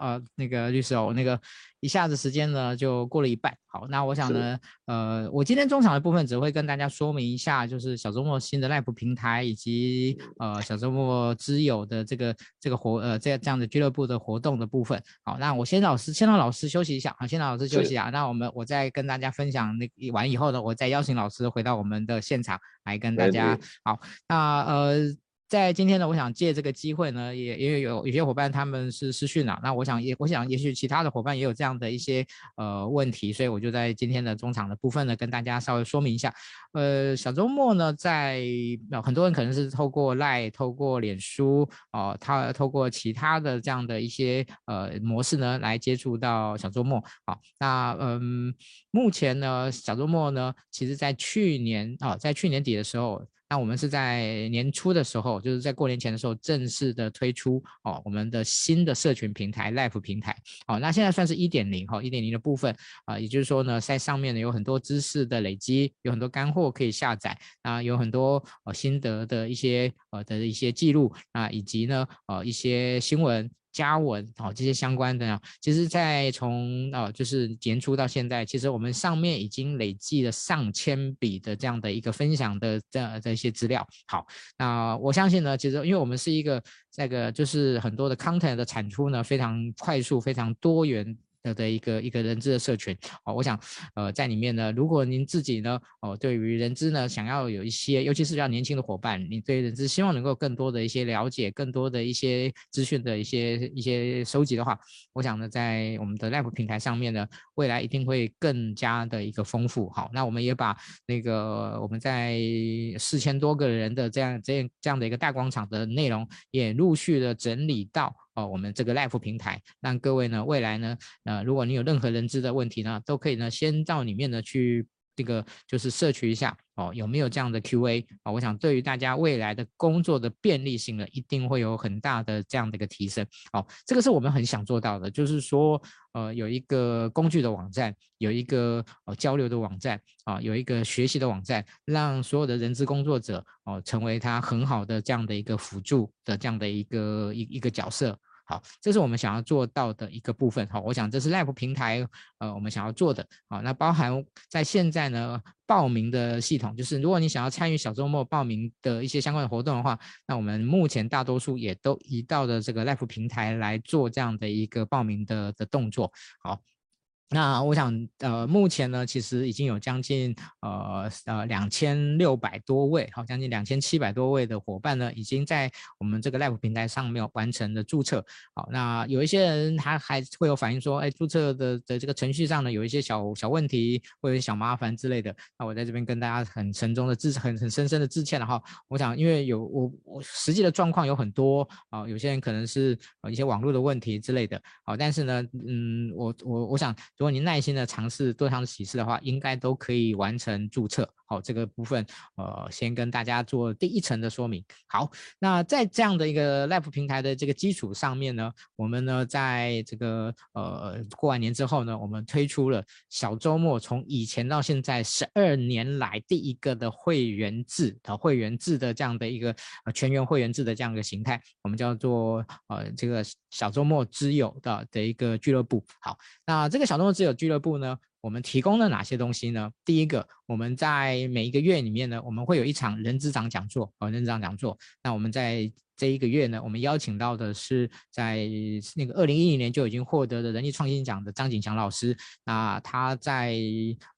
呃，那个律师哦，那个一下子时间呢就过了一半。好，那我想呢，呃，我今天中场的部分只会跟大家说明一下，就是小周末新的 Live 平台以及呃小周末之友的这个这个活呃这这样的俱乐部的活动的部分。好，那我先老师先让老师休息一下，好，先让老师休息啊。那我们我再跟大家分享那完以后呢，我再邀请老师回到我们的现场来跟大家。好，那呃。在今天呢，我想借这个机会呢，也因为有有些伙伴他们是私讯了，那我想也我想也许其他的伙伴也有这样的一些呃问题，所以我就在今天的中场的部分呢，跟大家稍微说明一下。呃，小周末呢，在很多人可能是透过 Line、透过脸书哦，他透过其他的这样的一些呃模式呢，来接触到小周末。好，那嗯，目前呢，小周末呢，其实在去年啊，在去年底的时候。那我们是在年初的时候，就是在过年前的时候，正式的推出哦，我们的新的社群平台 Live 平台。哦，那现在算是一点零哈，一点零的部分啊，也就是说呢，在上面呢有很多知识的累积，有很多干货可以下载啊，有很多呃心得的一些呃的一些记录啊，以及呢呃一些新闻。加文哦，这些相关的，其实，在从呃就是年初到现在，其实我们上面已经累计了上千笔的这样的一个分享的这样的一些资料。好，那我相信呢，其实因为我们是一个这个就是很多的 content 的产出呢，非常快速，非常多元。的的一个一个人资的社群哦，我想呃在里面呢，如果您自己呢哦对于人资呢想要有一些，尤其是比较年轻的伙伴，你对人资希望能够更多的一些了解，更多的一些资讯的一些一些收集的话，我想呢在我们的 Live 平台上面呢，未来一定会更加的一个丰富。好，那我们也把那个我们在四千多个人的这样这样这样的一个大广场的内容，也陆续的整理到。哦，我们这个 Life 平台，让各位呢，未来呢，呃，如果你有任何人资的问题呢，都可以呢，先到里面呢去这个就是摄取一下哦，有没有这样的 QA 啊、哦？我想对于大家未来的工作的便利性呢，一定会有很大的这样的一个提升。哦，这个是我们很想做到的，就是说，呃，有一个工具的网站，有一个呃交流的网站啊、有一个学习的网站，让所有的人资工作者哦、成为他很好的这样的一个辅助的这样的一个一一个角色。好，这是我们想要做到的一个部分。好，我想这是 Live 平台，呃，我们想要做的。好，那包含在现在呢，报名的系统，就是如果你想要参与小周末报名的一些相关的活动的话，那我们目前大多数也都移到了这个 Live 平台来做这样的一个报名的的动作。好。那我想，呃，目前呢，其实已经有将近呃呃两千六百多位，好，将近两千七百多位的伙伴呢，已经在我们这个 Live 平台上面完成了注册。好，那有一些人他还会有反映说，哎，注册的的这个程序上呢，有一些小小问题或者小麻烦之类的。那我在这边跟大家很沉重的致很很深深的致歉了哈。我想，因为有我我实际的状况有很多啊，有些人可能是呃一些网络的问题之类的。好，但是呢，嗯，我我我想。如果你耐心的尝试多项启示的话，应该都可以完成注册。好，这个部分呃，先跟大家做第一层的说明。好，那在这样的一个 Live 平台的这个基础上面呢，我们呢在这个呃过完年之后呢，我们推出了小周末从以前到现在十二年来第一个的会员制的会员制的这样的一个全员会员制的这样一个形态，我们叫做呃这个小周末之友的的一个俱乐部。好，那这个小周末之友俱乐部呢，我们提供了哪些东西呢？第一个，我们在每一个月里面呢，我们会有一场人资长讲座，哦，人资长讲座。那我们在这一个月呢，我们邀请到的是在那个二零一零年就已经获得的人力创新奖的张景祥老师。那他在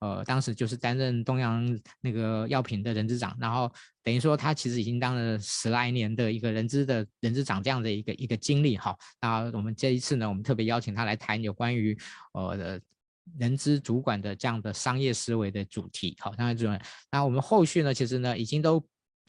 呃当时就是担任东阳那个药品的人资长，然后等于说他其实已经当了十来年的一个人资的人资长这样的一个一个经历哈。那我们这一次呢，我们特别邀请他来谈有关于呃。人资主管的这样的商业思维的主题，好，商业主管。那我们后续呢，其实呢，已经都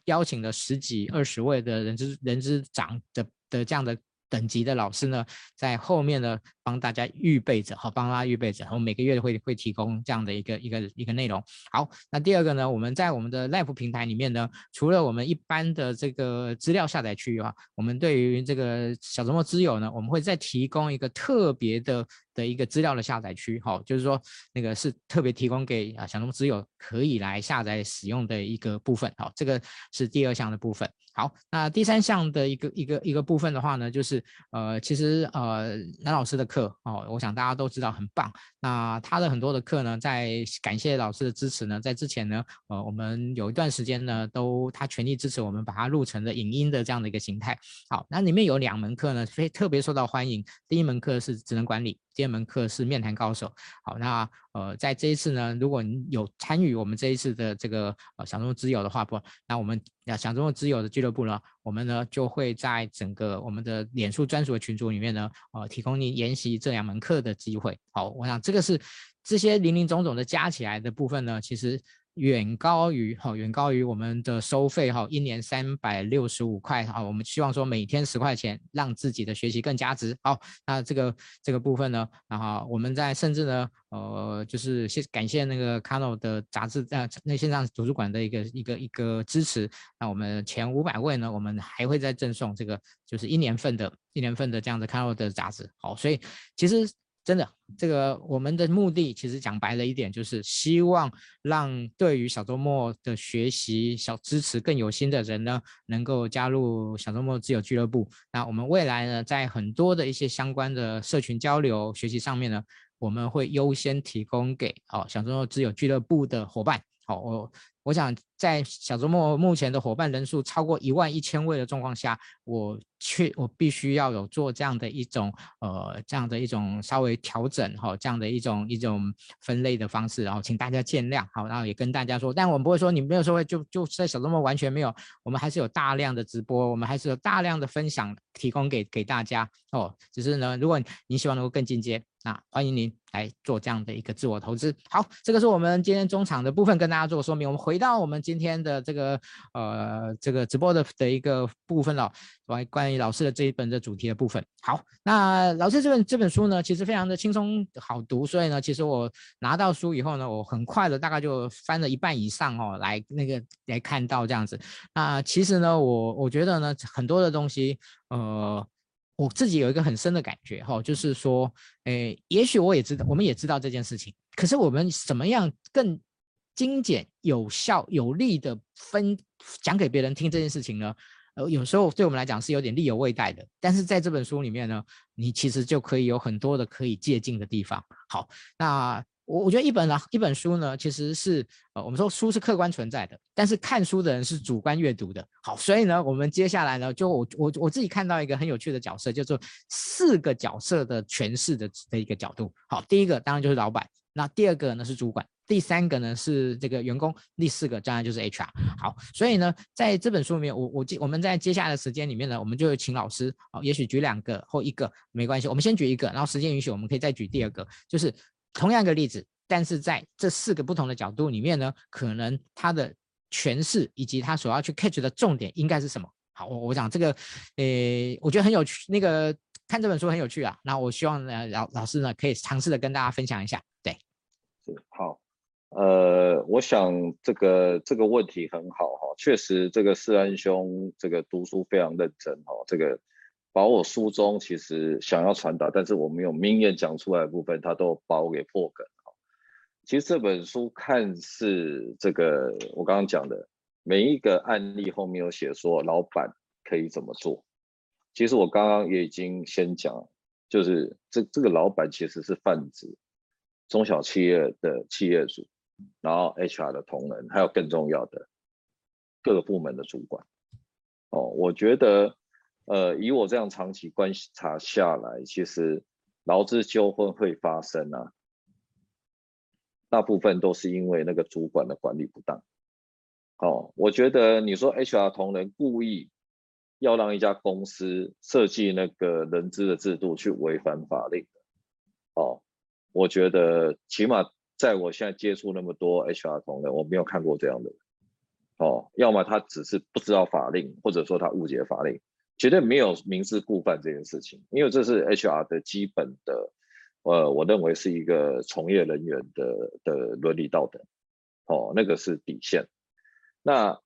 邀请了十几二十位的人资人资长的的这样的等级的老师呢，在后面呢帮大家预备着，好，帮大家预备着，我们每个月会会提供这样的一个一个一个内容。好，那第二个呢，我们在我们的 Live 平台里面呢，除了我们一般的这个资料下载区域啊，我们对于这个小周末之友呢，我们会再提供一个特别的的一个资料的下载区，好，就是说那个是特别提供给啊小周末之友可以来下载使用的一个部分，好，这个是第二项的部分。好，那第三项的一个一个一个部分的话呢，就是呃，其实呃，南老师的哦，我想大家都知道很棒。那他的很多的课呢，在感谢老师的支持呢，在之前呢，呃，我们有一段时间呢，都他全力支持我们把它录成了影音的这样的一个形态。好，那里面有两门课呢，非特别受到欢迎。第一门课是职能管理。第二门课是面谈高手。好，那呃，在这一次呢，如果你有参与我们这一次的这个呃想中之友的话，不，那我们啊小众之友的俱乐部呢，我们呢就会在整个我们的脸书专属的群组里面呢，呃，提供你研习这两门课的机会。好，我想这这是这些林林总总的加起来的部分呢，其实。远高于哈，远高于我们的收费哈，一年三百六十五块哈，我们希望说每天十块钱，让自己的学习更加值。好，那这个这个部分呢，然后我们在甚至呢，呃，就是谢感谢那个卡诺的杂志呃，那线上图书馆的一个一个一个支持。那我们前五百位呢，我们还会再赠送这个就是一年份的一年份的这样的卡诺的杂志。好，所以其实。真的，这个我们的目的其实讲白了一点，就是希望让对于小周末的学习小支持更有心的人呢，能够加入小周末自由俱乐部。那我们未来呢，在很多的一些相关的社群交流学习上面呢，我们会优先提供给哦小周末自由俱乐部的伙伴。好，我我想在小周末目前的伙伴人数超过一万一千位的状况下，我确我必须要有做这样的一种呃这样的一种稍微调整哈，这样的一种一种分类的方式，然后请大家见谅。好，然后也跟大家说，但我们不会说你没有说就就在小周末完全没有，我们还是有大量的直播，我们还是有大量的分享提供给给大家哦。只是呢，如果你希望能够更进阶。那欢迎您来做这样的一个自我投资。好，这个是我们今天中场的部分，跟大家做个说明。我们回到我们今天的这个呃这个直播的的一个部分了，关关于老师的这一本的主题的部分。好，那老师这本这本书呢，其实非常的轻松好读，所以呢，其实我拿到书以后呢，我很快的大概就翻了一半以上哦，来那个来看到这样子。那其实呢，我我觉得呢，很多的东西，呃。我自己有一个很深的感觉哈，就是说，诶，也许我也知道，我们也知道这件事情，可是我们怎么样更精简、有效、有力的分讲给别人听这件事情呢？呃，有时候对我们来讲是有点力有未逮的，但是在这本书里面呢，你其实就可以有很多的可以借鉴的地方。好，那。我我觉得一本啊一本书呢，其实是呃我们说书是客观存在的，但是看书的人是主观阅读的。好，所以呢，我们接下来呢，就我我我自己看到一个很有趣的角色，叫做四个角色的诠释的的一个角度。好，第一个当然就是老板，那第二个呢是主管，第三个呢是这个员工，第四个当然就是 HR。好，所以呢，在这本书里面，我我我们在接下来的时间里面呢，我们就请老师，好，也许举两个或一个没关系，我们先举一个，然后时间允许，我们可以再举第二个，就是。同样一个例子，但是在这四个不同的角度里面呢，可能它的诠释以及它所要去 catch 的重点应该是什么？好，我我讲这个，诶，我觉得很有趣。那个看这本书很有趣啊。那我希望呢，老老师呢可以尝试的跟大家分享一下。对，是好。呃，我想这个这个问题很好哈，确实这个世安兄这个读书非常认真哈，这个。把我书中其实想要传达，但是我没有明言讲出来的部分，他都把我给破梗。其实这本书看似这个我刚刚讲的每一个案例后面有写说老板可以怎么做，其实我刚刚也已经先讲，就是这这个老板其实是泛指中小企业的企业主，然后 HR 的同仁，还有更重要的各个部门的主管。哦，我觉得。呃，以我这样长期观察下来，其实劳资纠纷会发生啊，大部分都是因为那个主管的管理不当。哦，我觉得你说 HR 同仁故意要让一家公司设计那个人资的制度去违反法令，哦，我觉得起码在我现在接触那么多 HR 同仁，我没有看过这样的。哦，要么他只是不知道法令，或者说他误解法令。绝对没有明知故犯这件事情，因为这是 HR 的基本的，呃，我认为是一个从业人员的的伦理道德，哦，那个是底线。那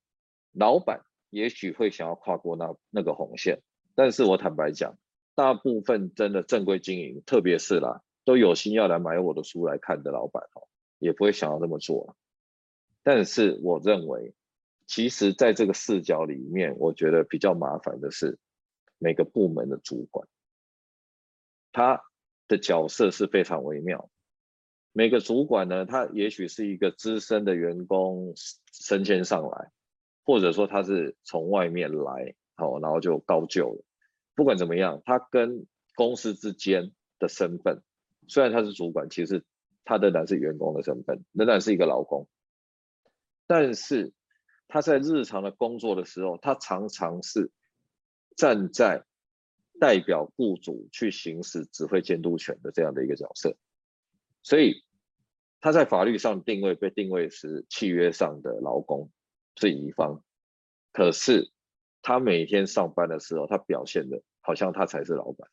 老板也许会想要跨过那那个红线，但是我坦白讲，大部分真的正规经营，特别是啦，都有心要来买我的书来看的老板，哦，也不会想要这么做。但是我认为。其实，在这个视角里面，我觉得比较麻烦的是每个部门的主管，他的角色是非常微妙。每个主管呢，他也许是一个资深的员工升迁上来，或者说他是从外面来，好，然后就高就了。不管怎么样，他跟公司之间的身份，虽然他是主管，其实他仍然是员工的身份，仍然是一个劳工，但是。他在日常的工作的时候，他常常是站在代表雇主去行使指挥监督权的这样的一个角色，所以他在法律上定位被定位是契约上的劳工，是乙方，可是他每天上班的时候，他表现的好像他才是老板，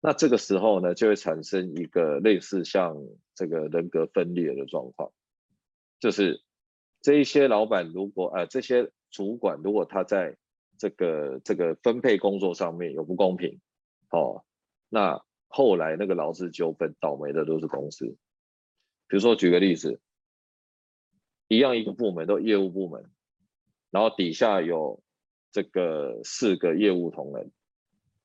那这个时候呢，就会产生一个类似像这个人格分裂的状况，就是。这一些老板如果呃，这些主管如果他在这个这个分配工作上面有不公平，哦，那后来那个劳资纠纷倒霉的都是公司。比如说举个例子，一样一个部门都业务部门，然后底下有这个四个业务同仁，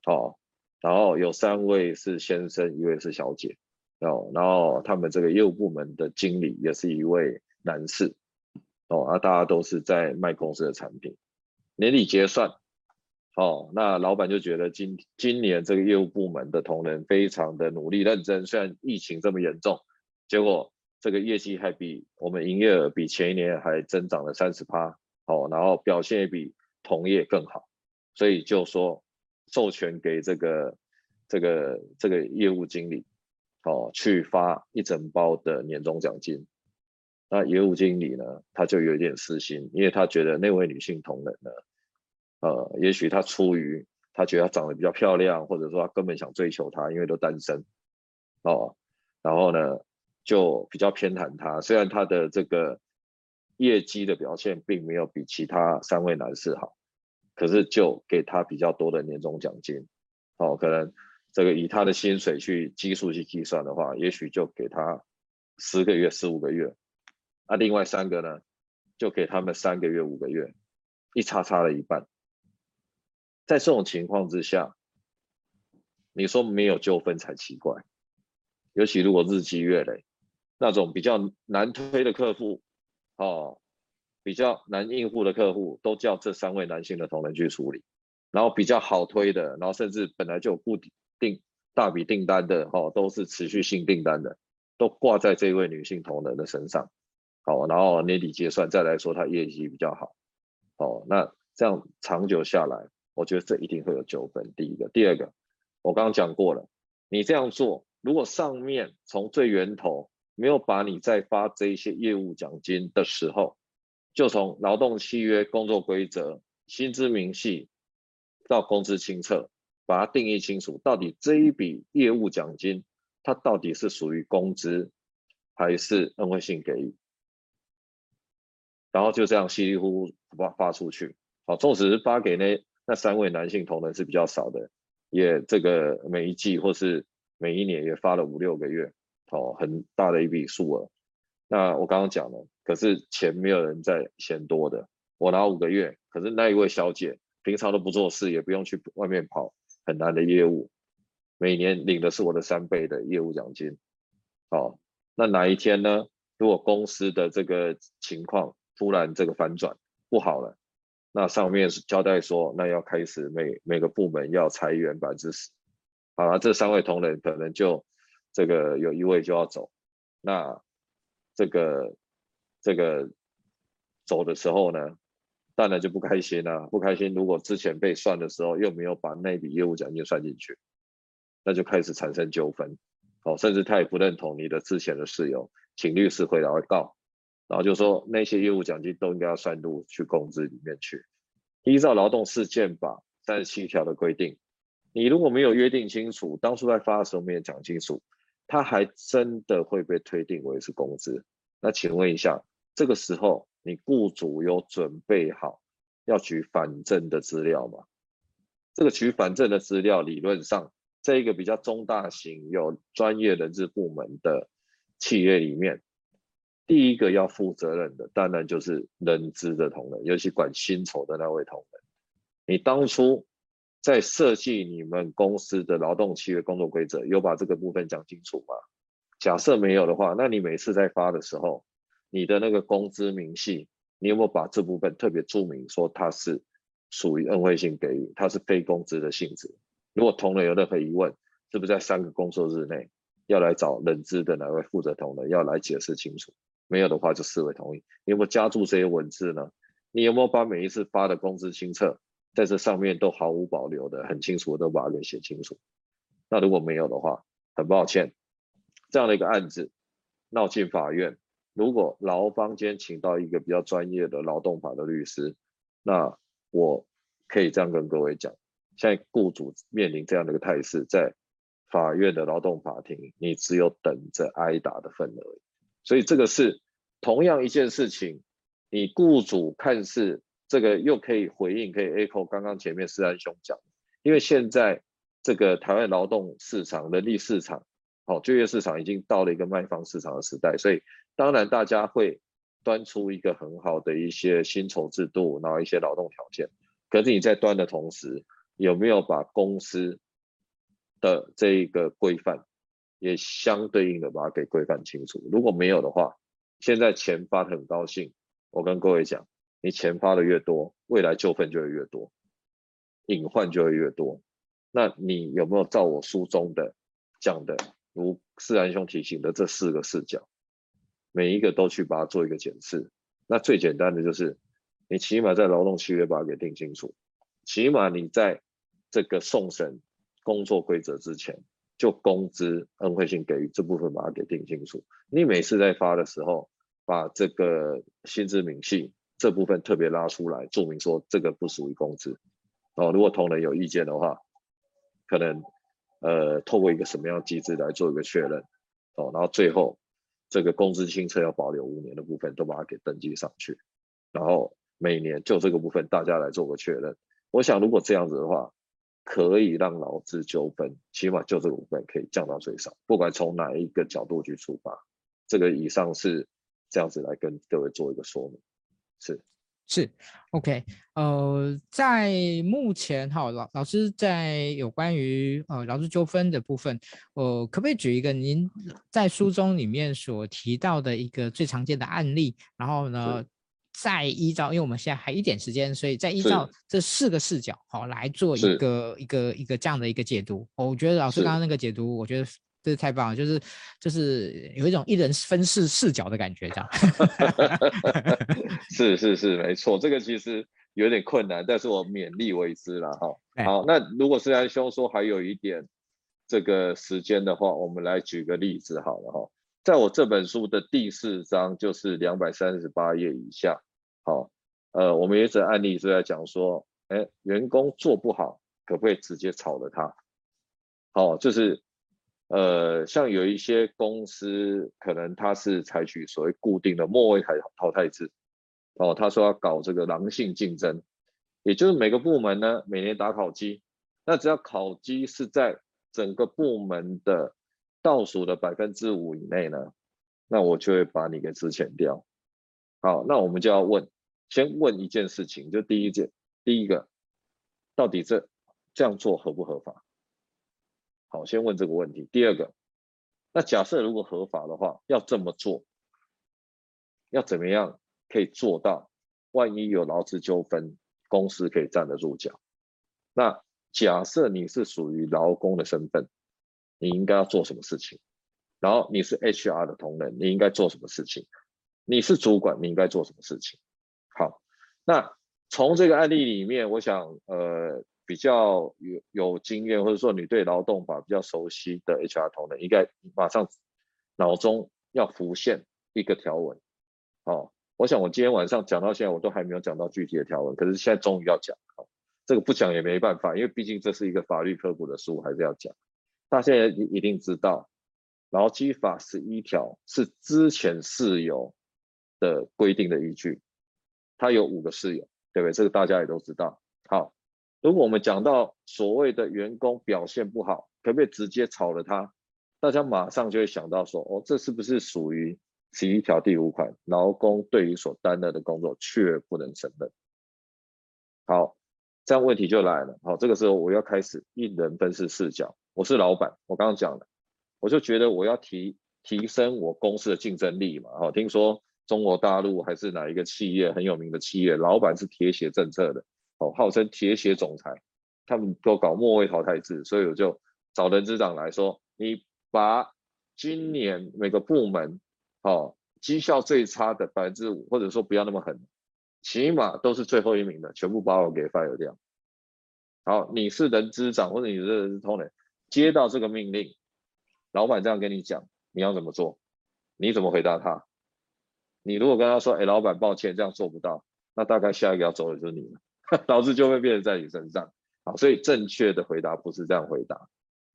哦，然后有三位是先生，一位是小姐，哦，然后他们这个业务部门的经理也是一位男士。哦，啊，大家都是在卖公司的产品，年底结算，哦，那老板就觉得今今年这个业务部门的同仁非常的努力认真，虽然疫情这么严重，结果这个业绩还比我们营业额比前一年还增长了三十趴，哦，然后表现也比同业更好，所以就说授权给这个这个这个业务经理，哦，去发一整包的年终奖金。那业务经理呢，他就有一点私心，因为他觉得那位女性同仁呢，呃，也许他出于他觉得她长得比较漂亮，或者说他根本想追求她，因为都单身，哦，然后呢，就比较偏袒她。虽然他的这个业绩的表现并没有比其他三位男士好，可是就给他比较多的年终奖金，哦，可能这个以他的薪水去基数去计算的话，也许就给他十个月、十五个月。那另外三个呢，就给他们三个月、五个月，一差差了一半。在这种情况之下，你说没有纠纷才奇怪。尤其如果日积月累，那种比较难推的客户，哦，比较难应付的客户，都叫这三位男性的同仁去处理。然后比较好推的，然后甚至本来就有固定大笔订单的，哦，都是持续性订单的，都挂在这位女性同仁的身上。好，然后年底结算再来说，他业绩比较好。哦，那这样长久下来，我觉得这一定会有纠纷。第一个，第二个，我刚刚讲过了，你这样做，如果上面从最源头没有把你在发这一些业务奖金的时候，就从劳动契约、工作规则、薪资明细到工资清册，把它定义清楚，到底这一笔业务奖金，它到底是属于工资还是恩惠性给予？然后就这样稀里糊涂发发出去，好，纵使是发给那那三位男性同仁是比较少的，也这个每一季或是每一年也发了五六个月，哦，很大的一笔数额。那我刚刚讲了，可是钱没有人在嫌多的，我拿五个月，可是那一位小姐平常都不做事，也不用去外面跑很难的业务，每年领的是我的三倍的业务奖金，好，那哪一天呢？如果公司的这个情况，突然这个反转不好了，那上面交代说，那要开始每每个部门要裁员百分之十，好了，这三位同仁可能就这个有一位就要走，那这个这个走的时候呢，当然就不开心了，不开心。如果之前被算的时候又没有把那笔业务奖金算进去，那就开始产生纠纷，哦，甚至他也不认同你的之前的事由，请律师回来告。然后就说那些业务奖金都应该要算入去工资里面去。依照劳动事件法三十七条的规定，你如果没有约定清楚，当初在发的时候没有讲清楚，它还真的会被推定为是工资。那请问一下，这个时候你雇主有准备好要举反证的资料吗？这个举反证的资料，理论上，在一个比较中大型有专业人事部门的企业里面，第一个要负责任的，当然就是人资的同仁，尤其管薪酬的那位同仁。你当初在设计你们公司的劳动契约工作规则，有把这个部分讲清楚吗？假设没有的话，那你每次在发的时候，你的那个工资明细，你有没有把这部分特别注明说它是？属于恩惠性给予，它是非工资的性质。如果同仁有任何疑问，是不是在三个工作日内要来找人资的哪位负责同仁要来解释清楚？没有的话就视为同意。你有没有加注这些文字呢？你有没有把每一次发的工资清册在这上面都毫无保留的很清楚的都把它给写清楚？那如果没有的话，很抱歉，这样的一个案子闹进法院，如果劳方间请到一个比较专业的劳动法的律师，那我可以这样跟各位讲，现在雇主面临这样的一个态势，在法院的劳动法庭，你只有等着挨打的份而已。所以这个是同样一件事情，你雇主看似这个又可以回应，可以 echo 刚刚前面思安兄讲，因为现在这个台湾劳动市场、人力市场、好就业市场已经到了一个卖方市场的时代，所以当然大家会。端出一个很好的一些薪酬制度，然后一些劳动条件。可是你在端的同时，有没有把公司的这一个规范也相对应的把它给规范清楚？如果没有的话，现在钱发的很高兴，我跟各位讲，你钱发的越多，未来纠纷就会越多，隐患就会越多。那你有没有照我书中的讲的，如思安兄提醒的这四个视角？每一个都去把它做一个检视，那最简单的就是，你起码在劳动契约把它给定清楚，起码你在这个送审工作规则之前，就工资恩惠性给予这部分把它给定清楚。你每次在发的时候，把这个薪资明细这部分特别拉出来，注明说这个不属于工资。哦，如果同仁有意见的话，可能呃透过一个什么样机制来做一个确认，哦，然后最后。这个工资清册要保留五年的部分都把它给登记上去，然后每年就这个部分大家来做个确认。我想如果这样子的话，可以让劳资纠纷起码就这个部分可以降到最少，不管从哪一个角度去出发。这个以上是这样子来跟各位做一个说明，是。是，OK，呃，在目前哈，老老师在有关于呃劳资纠纷的部分，呃，可不可以举一个您在书中里面所提到的一个最常见的案例？然后呢，再依照，因为我们现在还一点时间，所以再依照这四个视角好来做一个一个一个这样的一个解读。我觉得老师刚刚那个解读，我觉得。这是太棒了，就是就是有一种一人分饰视角的感觉，这样。*laughs* *laughs* 是是是，没错，这个其实有点困难，但是我勉力为之了哈。好，那如果是安兄说还有一点这个时间的话，我们来举个例子好了哈。在我这本书的第四章，就是两百三十八页以下，好，呃，我们有一则案例是在讲说，哎，员工做不好，可不可以直接炒了他？好，就是。呃，像有一些公司，可能他是采取所谓固定的末位淘淘汰制，哦，他说要搞这个狼性竞争，也就是每个部门呢，每年打考绩，那只要考绩是在整个部门的倒数的百分之五以内呢，那我就会把你给资遣掉。好，那我们就要问，先问一件事情，就第一件，第一个，到底这这样做合不合法？好，先问这个问题。第二个，那假设如果合法的话，要这么做，要怎么样可以做到？万一有劳资纠纷，公司可以站得住脚。那假设你是属于劳工的身份，你应该要做什么事情？然后你是 HR 的同仁，你应该做什么事情？你是主管，你应该做什么事情？好，那从这个案例里面，我想，呃。比较有有经验，或者说你对劳动法比较熟悉的 HR 同仁，应该马上脑中要浮现一个条文。哦，我想我今天晚上讲到现在，我都还没有讲到具体的条文，可是现在终于要讲。这个不讲也没办法，因为毕竟这是一个法律科普的书，还是要讲。大家也一定知道，劳基法十一条是之前事由的规定的依据，它有五个事由，对不对？这个大家也都知道。好，如果我们讲到所谓的员工表现不好，可不可以直接炒了他？大家马上就会想到说，哦，这是不是属于十一条第五款，劳工对于所担任的工作却不能胜任？好。这样问题就来了，好，这个时候我要开始一人分饰视角。我是老板，我刚刚讲了，我就觉得我要提提升我公司的竞争力嘛。好，听说中国大陆还是哪一个企业很有名的企业，老板是铁血政策的，哦，号称铁血总裁，他们都搞末位淘汰制，所以我就找人资长来说，你把今年每个部门，哦，绩效最差的百分之五，或者说不要那么狠。起码都是最后一名的，全部把我给 fire 掉。好，你是人资长或者你是人资同仁，接到这个命令，老板这样跟你讲，你要怎么做？你怎么回答他？你如果跟他说，哎，老板，抱歉，这样做不到，那大概下一个要走的就是你了，*laughs* 导致就会变成在你身上。好，所以正确的回答不是这样回答。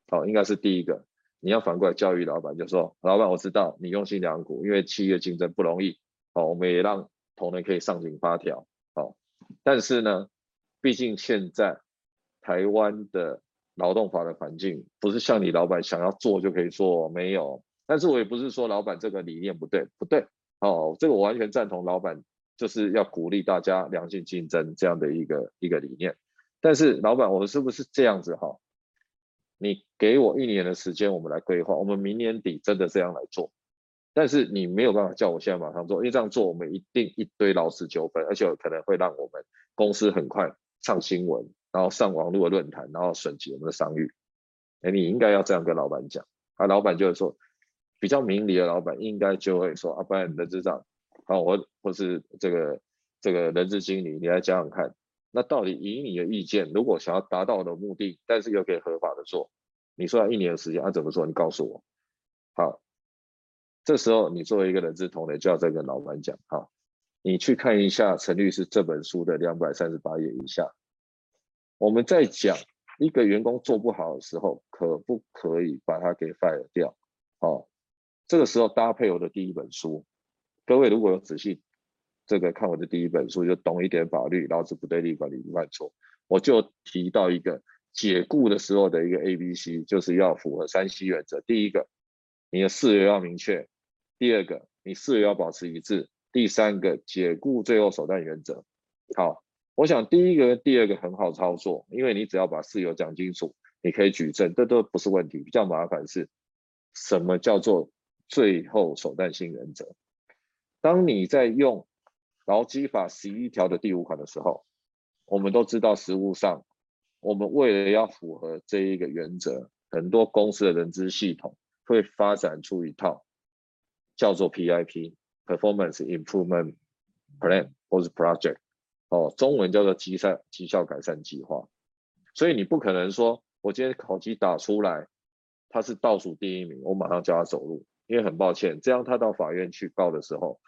好，应该是第一个，你要反过来教育老板，就说，老板，我知道你用心良苦，因为企业竞争不容易。好，我们也让。同仁可以上紧发条，好，但是呢，毕竟现在台湾的劳动法的环境不是像你老板想要做就可以做，没有。但是我也不是说老板这个理念不对，不对，哦，这个我完全赞同，老板就是要鼓励大家良性竞争这样的一个一个理念。但是老板，我们是不是这样子哈？你给我一年的时间，我们来规划，我们明年底真的这样来做。但是你没有办法叫我现在马上做，因为这样做我们一定一堆劳资纠纷，而且可能会让我们公司很快上新闻，然后上网络的论坛，然后损及我们的商誉。哎，你应该要这样跟老板讲，啊，老板就会说，比较明理的老板应该就会说，啊，不然人资长，啊，我或是这个这个人资经理，你来讲讲看，那到底以你的意见，如果想要达到的目的，但是又可以合法的做，你说要一年的时间，啊，怎么做？你告诉我，好。这时候，你作为一个人资同仁，就要再跟老板讲：哈，你去看一下陈律师这本书的两百三十八页以下，我们在讲一个员工做不好的时候，可不可以把他给 fire 掉？好，这个时候搭配我的第一本书，各位如果有仔细这个看我的第一本书，就懂一点法律，老子不对立管理不犯错，我就提到一个解雇的时候的一个 A B C，就是要符合三 C 原则。第一个，你的事由要明确。第二个，你事由要保持一致；第三个，解雇最后手段原则。好，我想第一个跟第二个很好操作，因为你只要把事由讲清楚，你可以举证，这都不是问题。比较麻烦是，什么叫做最后手段性原则？当你在用劳基法十一条的第五款的时候，我们都知道实务上，我们为了要符合这一个原则，很多公司的人资系统会发展出一套。叫做 PIP（Performance Improvement Plan） 或是 Project，哦，中文叫做绩效绩效改善计划。所以你不可能说，我今天考绩打出来，他是倒数第一名，我马上叫他走路，因为很抱歉，这样他到法院去告的时候，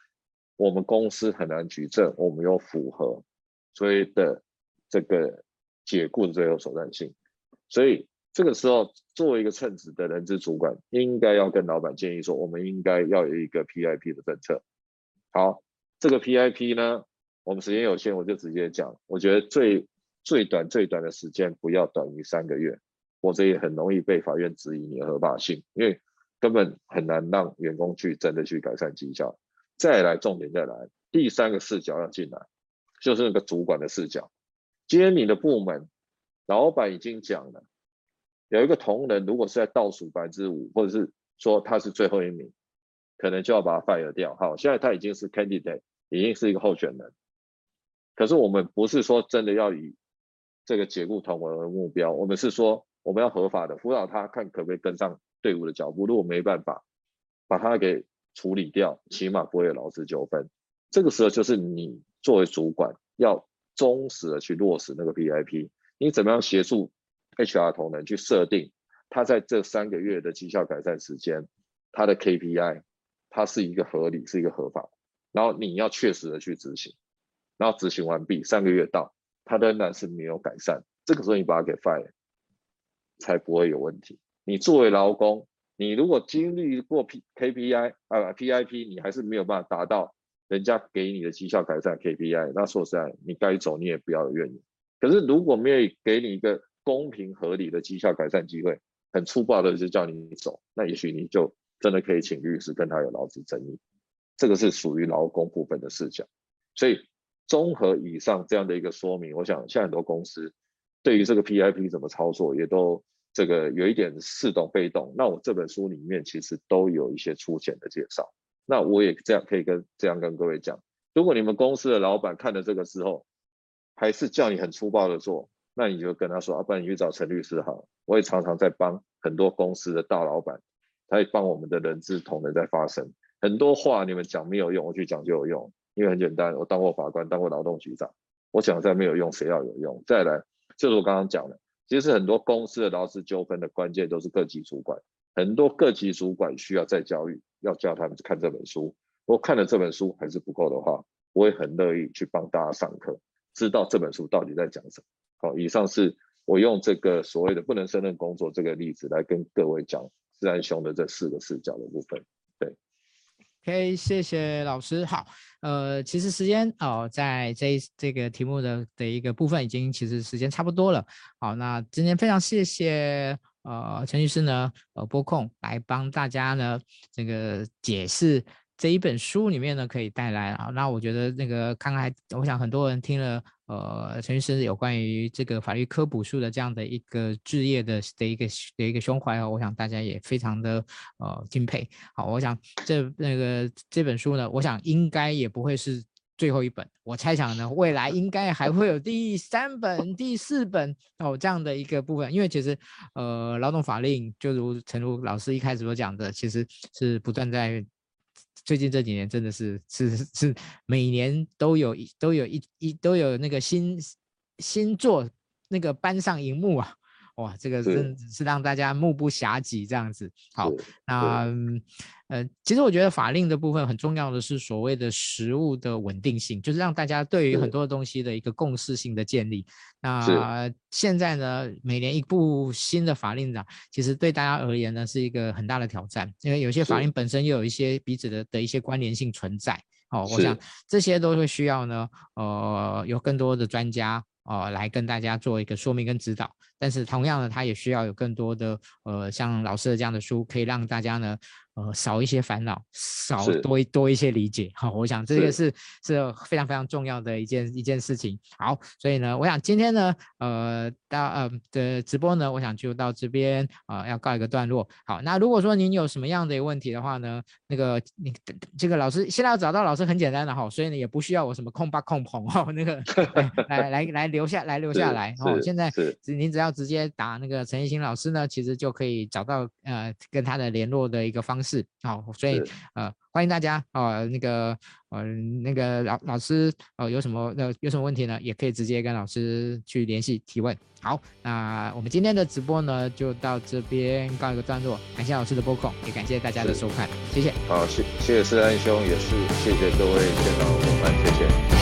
我们公司很难举证，我们有符合所谓的这个解雇的最后手段性，所以。这个时候，作为一个称职的人资主管，应该要跟老板建议说，我们应该要有一个 PIP 的政策。好，这个 PIP 呢，我们时间有限，我就直接讲。我觉得最最短最短的时间不要短于三个月，否则也很容易被法院质疑你的合法性，因为根本很难让员工去真的去改善绩效。再来，重点再来，第三个视角要进来，就是那个主管的视角。今天你的部门，老板已经讲了。有一个同仁，如果是在倒数百分之五，或者是说他是最后一名，可能就要把他 fire 掉。好，现在他已经是 candidate，已经是一个候选人。可是我们不是说真的要以这个解雇同仁为目标，我们是说我们要合法的辅导他，看可不可以跟上队伍的脚步。如果没办法，把它给处理掉，起码不会有劳资纠纷。这个时候就是你作为主管要忠实的去落实那个 PIP，你怎么样协助？HR 同仁去设定，他在这三个月的绩效改善时间，他的 KPI，它是一个合理，是一个合法，然后你要确实的去执行，然后执行完毕，三个月到，他仍然是没有改善，这个时候你把他给 fire，才不会有问题。你作为劳工，你如果经历过 P KPI 啊 PIP，你还是没有办法达到人家给你的绩效改善 KPI，那说实在，你该走你也不要有怨言。可是如果没有给你一个公平合理的绩效改善机会，很粗暴的就叫你走，那也许你就真的可以请律师跟他有劳资争议。这个是属于劳工部分的视角。所以综合以上这样的一个说明，我想现在很多公司对于这个 PIP 怎么操作，也都这个有一点似懂非懂。那我这本书里面其实都有一些粗浅的介绍。那我也这样可以跟这样跟各位讲，如果你们公司的老板看了这个之后，还是叫你很粗暴的做，那你就跟他说，啊，不然你去找陈律师好了。我也常常在帮很多公司的大老板，他也帮我们的人资同仁在发声。很多话你们讲没有用，我去讲就有用。因为很简单，我当过法官，当过劳动局长，我讲再没有用，谁要有用？再来，就是我刚刚讲的，其实很多公司的劳资纠纷的关键都是各级主管，很多各级主管需要再教育，要教他们看这本书。如果看了这本书还是不够的话，我也很乐意去帮大家上课，知道这本书到底在讲什么。好，以上是我用这个所谓的不能胜任工作这个例子来跟各位讲自然凶的这四个视角的部分。，OK，谢谢老师。好。呃，其实时间哦，在这这个题目的的一个部分，已经其实时间差不多了。好，那今天非常谢谢呃陈律师呢，呃播控来帮大家呢这个解释。这一本书里面呢，可以带来啊，那我觉得那个看来，我想很多人听了呃陈律师有关于这个法律科普书的这样的一个志业的的一个的一个胸怀哦，我想大家也非常的呃敬佩。好，我想这那个这本书呢，我想应该也不会是最后一本，我猜想呢，未来应该还会有第三本、第四本哦这样的一个部分，因为其实呃劳动法令就如陈如老师一开始所讲的，其实是不断在。最近这几年真的是是是每年都有一都有一一都有那个新新作那个搬上荧幕啊。哇，这个真是让大家目不暇给这样子。好，那呃，其实我觉得法令的部分很重要的是所谓的食物的稳定性，就是让大家对于很多东西的一个共识性的建立。那现在呢，每年一部新的法令呢，其实对大家而言呢是一个很大的挑战，因为有些法令本身又有一些彼此的的一些关联性存在。哦，我想这些都会需要呢，呃，有更多的专家。呃，来跟大家做一个说明跟指导，但是同样的，他也需要有更多的呃，像老师的这样的书，可以让大家呢。呃，少一些烦恼，少多一多一些理解，好，*laughs* 我想这个是是，是非常非常重要的一件一件事情。好，所以呢，我想今天呢，呃，到呃的直播呢，我想就到这边啊，呃，要告一个段落。好，那如果说您有什么样的问题的话呢，那个你这个老师现在要找到老师很简单的哈，所以呢也不需要我什么控吧控棚哈，那个来来来留下来留下来哦。现在您只要直接打那个陈奕新老师呢，其实就可以找到呃跟他的联络的一个方式。是好，所以呃，欢迎大家呃，那个呃，那个老老师呃，有什么呃有什么问题呢？也可以直接跟老师去联系提问。好，那我们今天的直播呢，就到这边告一个段落。感谢老师的播控，也感谢大家的收看，谢谢。好，谢谢施安兄，也是谢谢各位电脑伙伴，谢谢。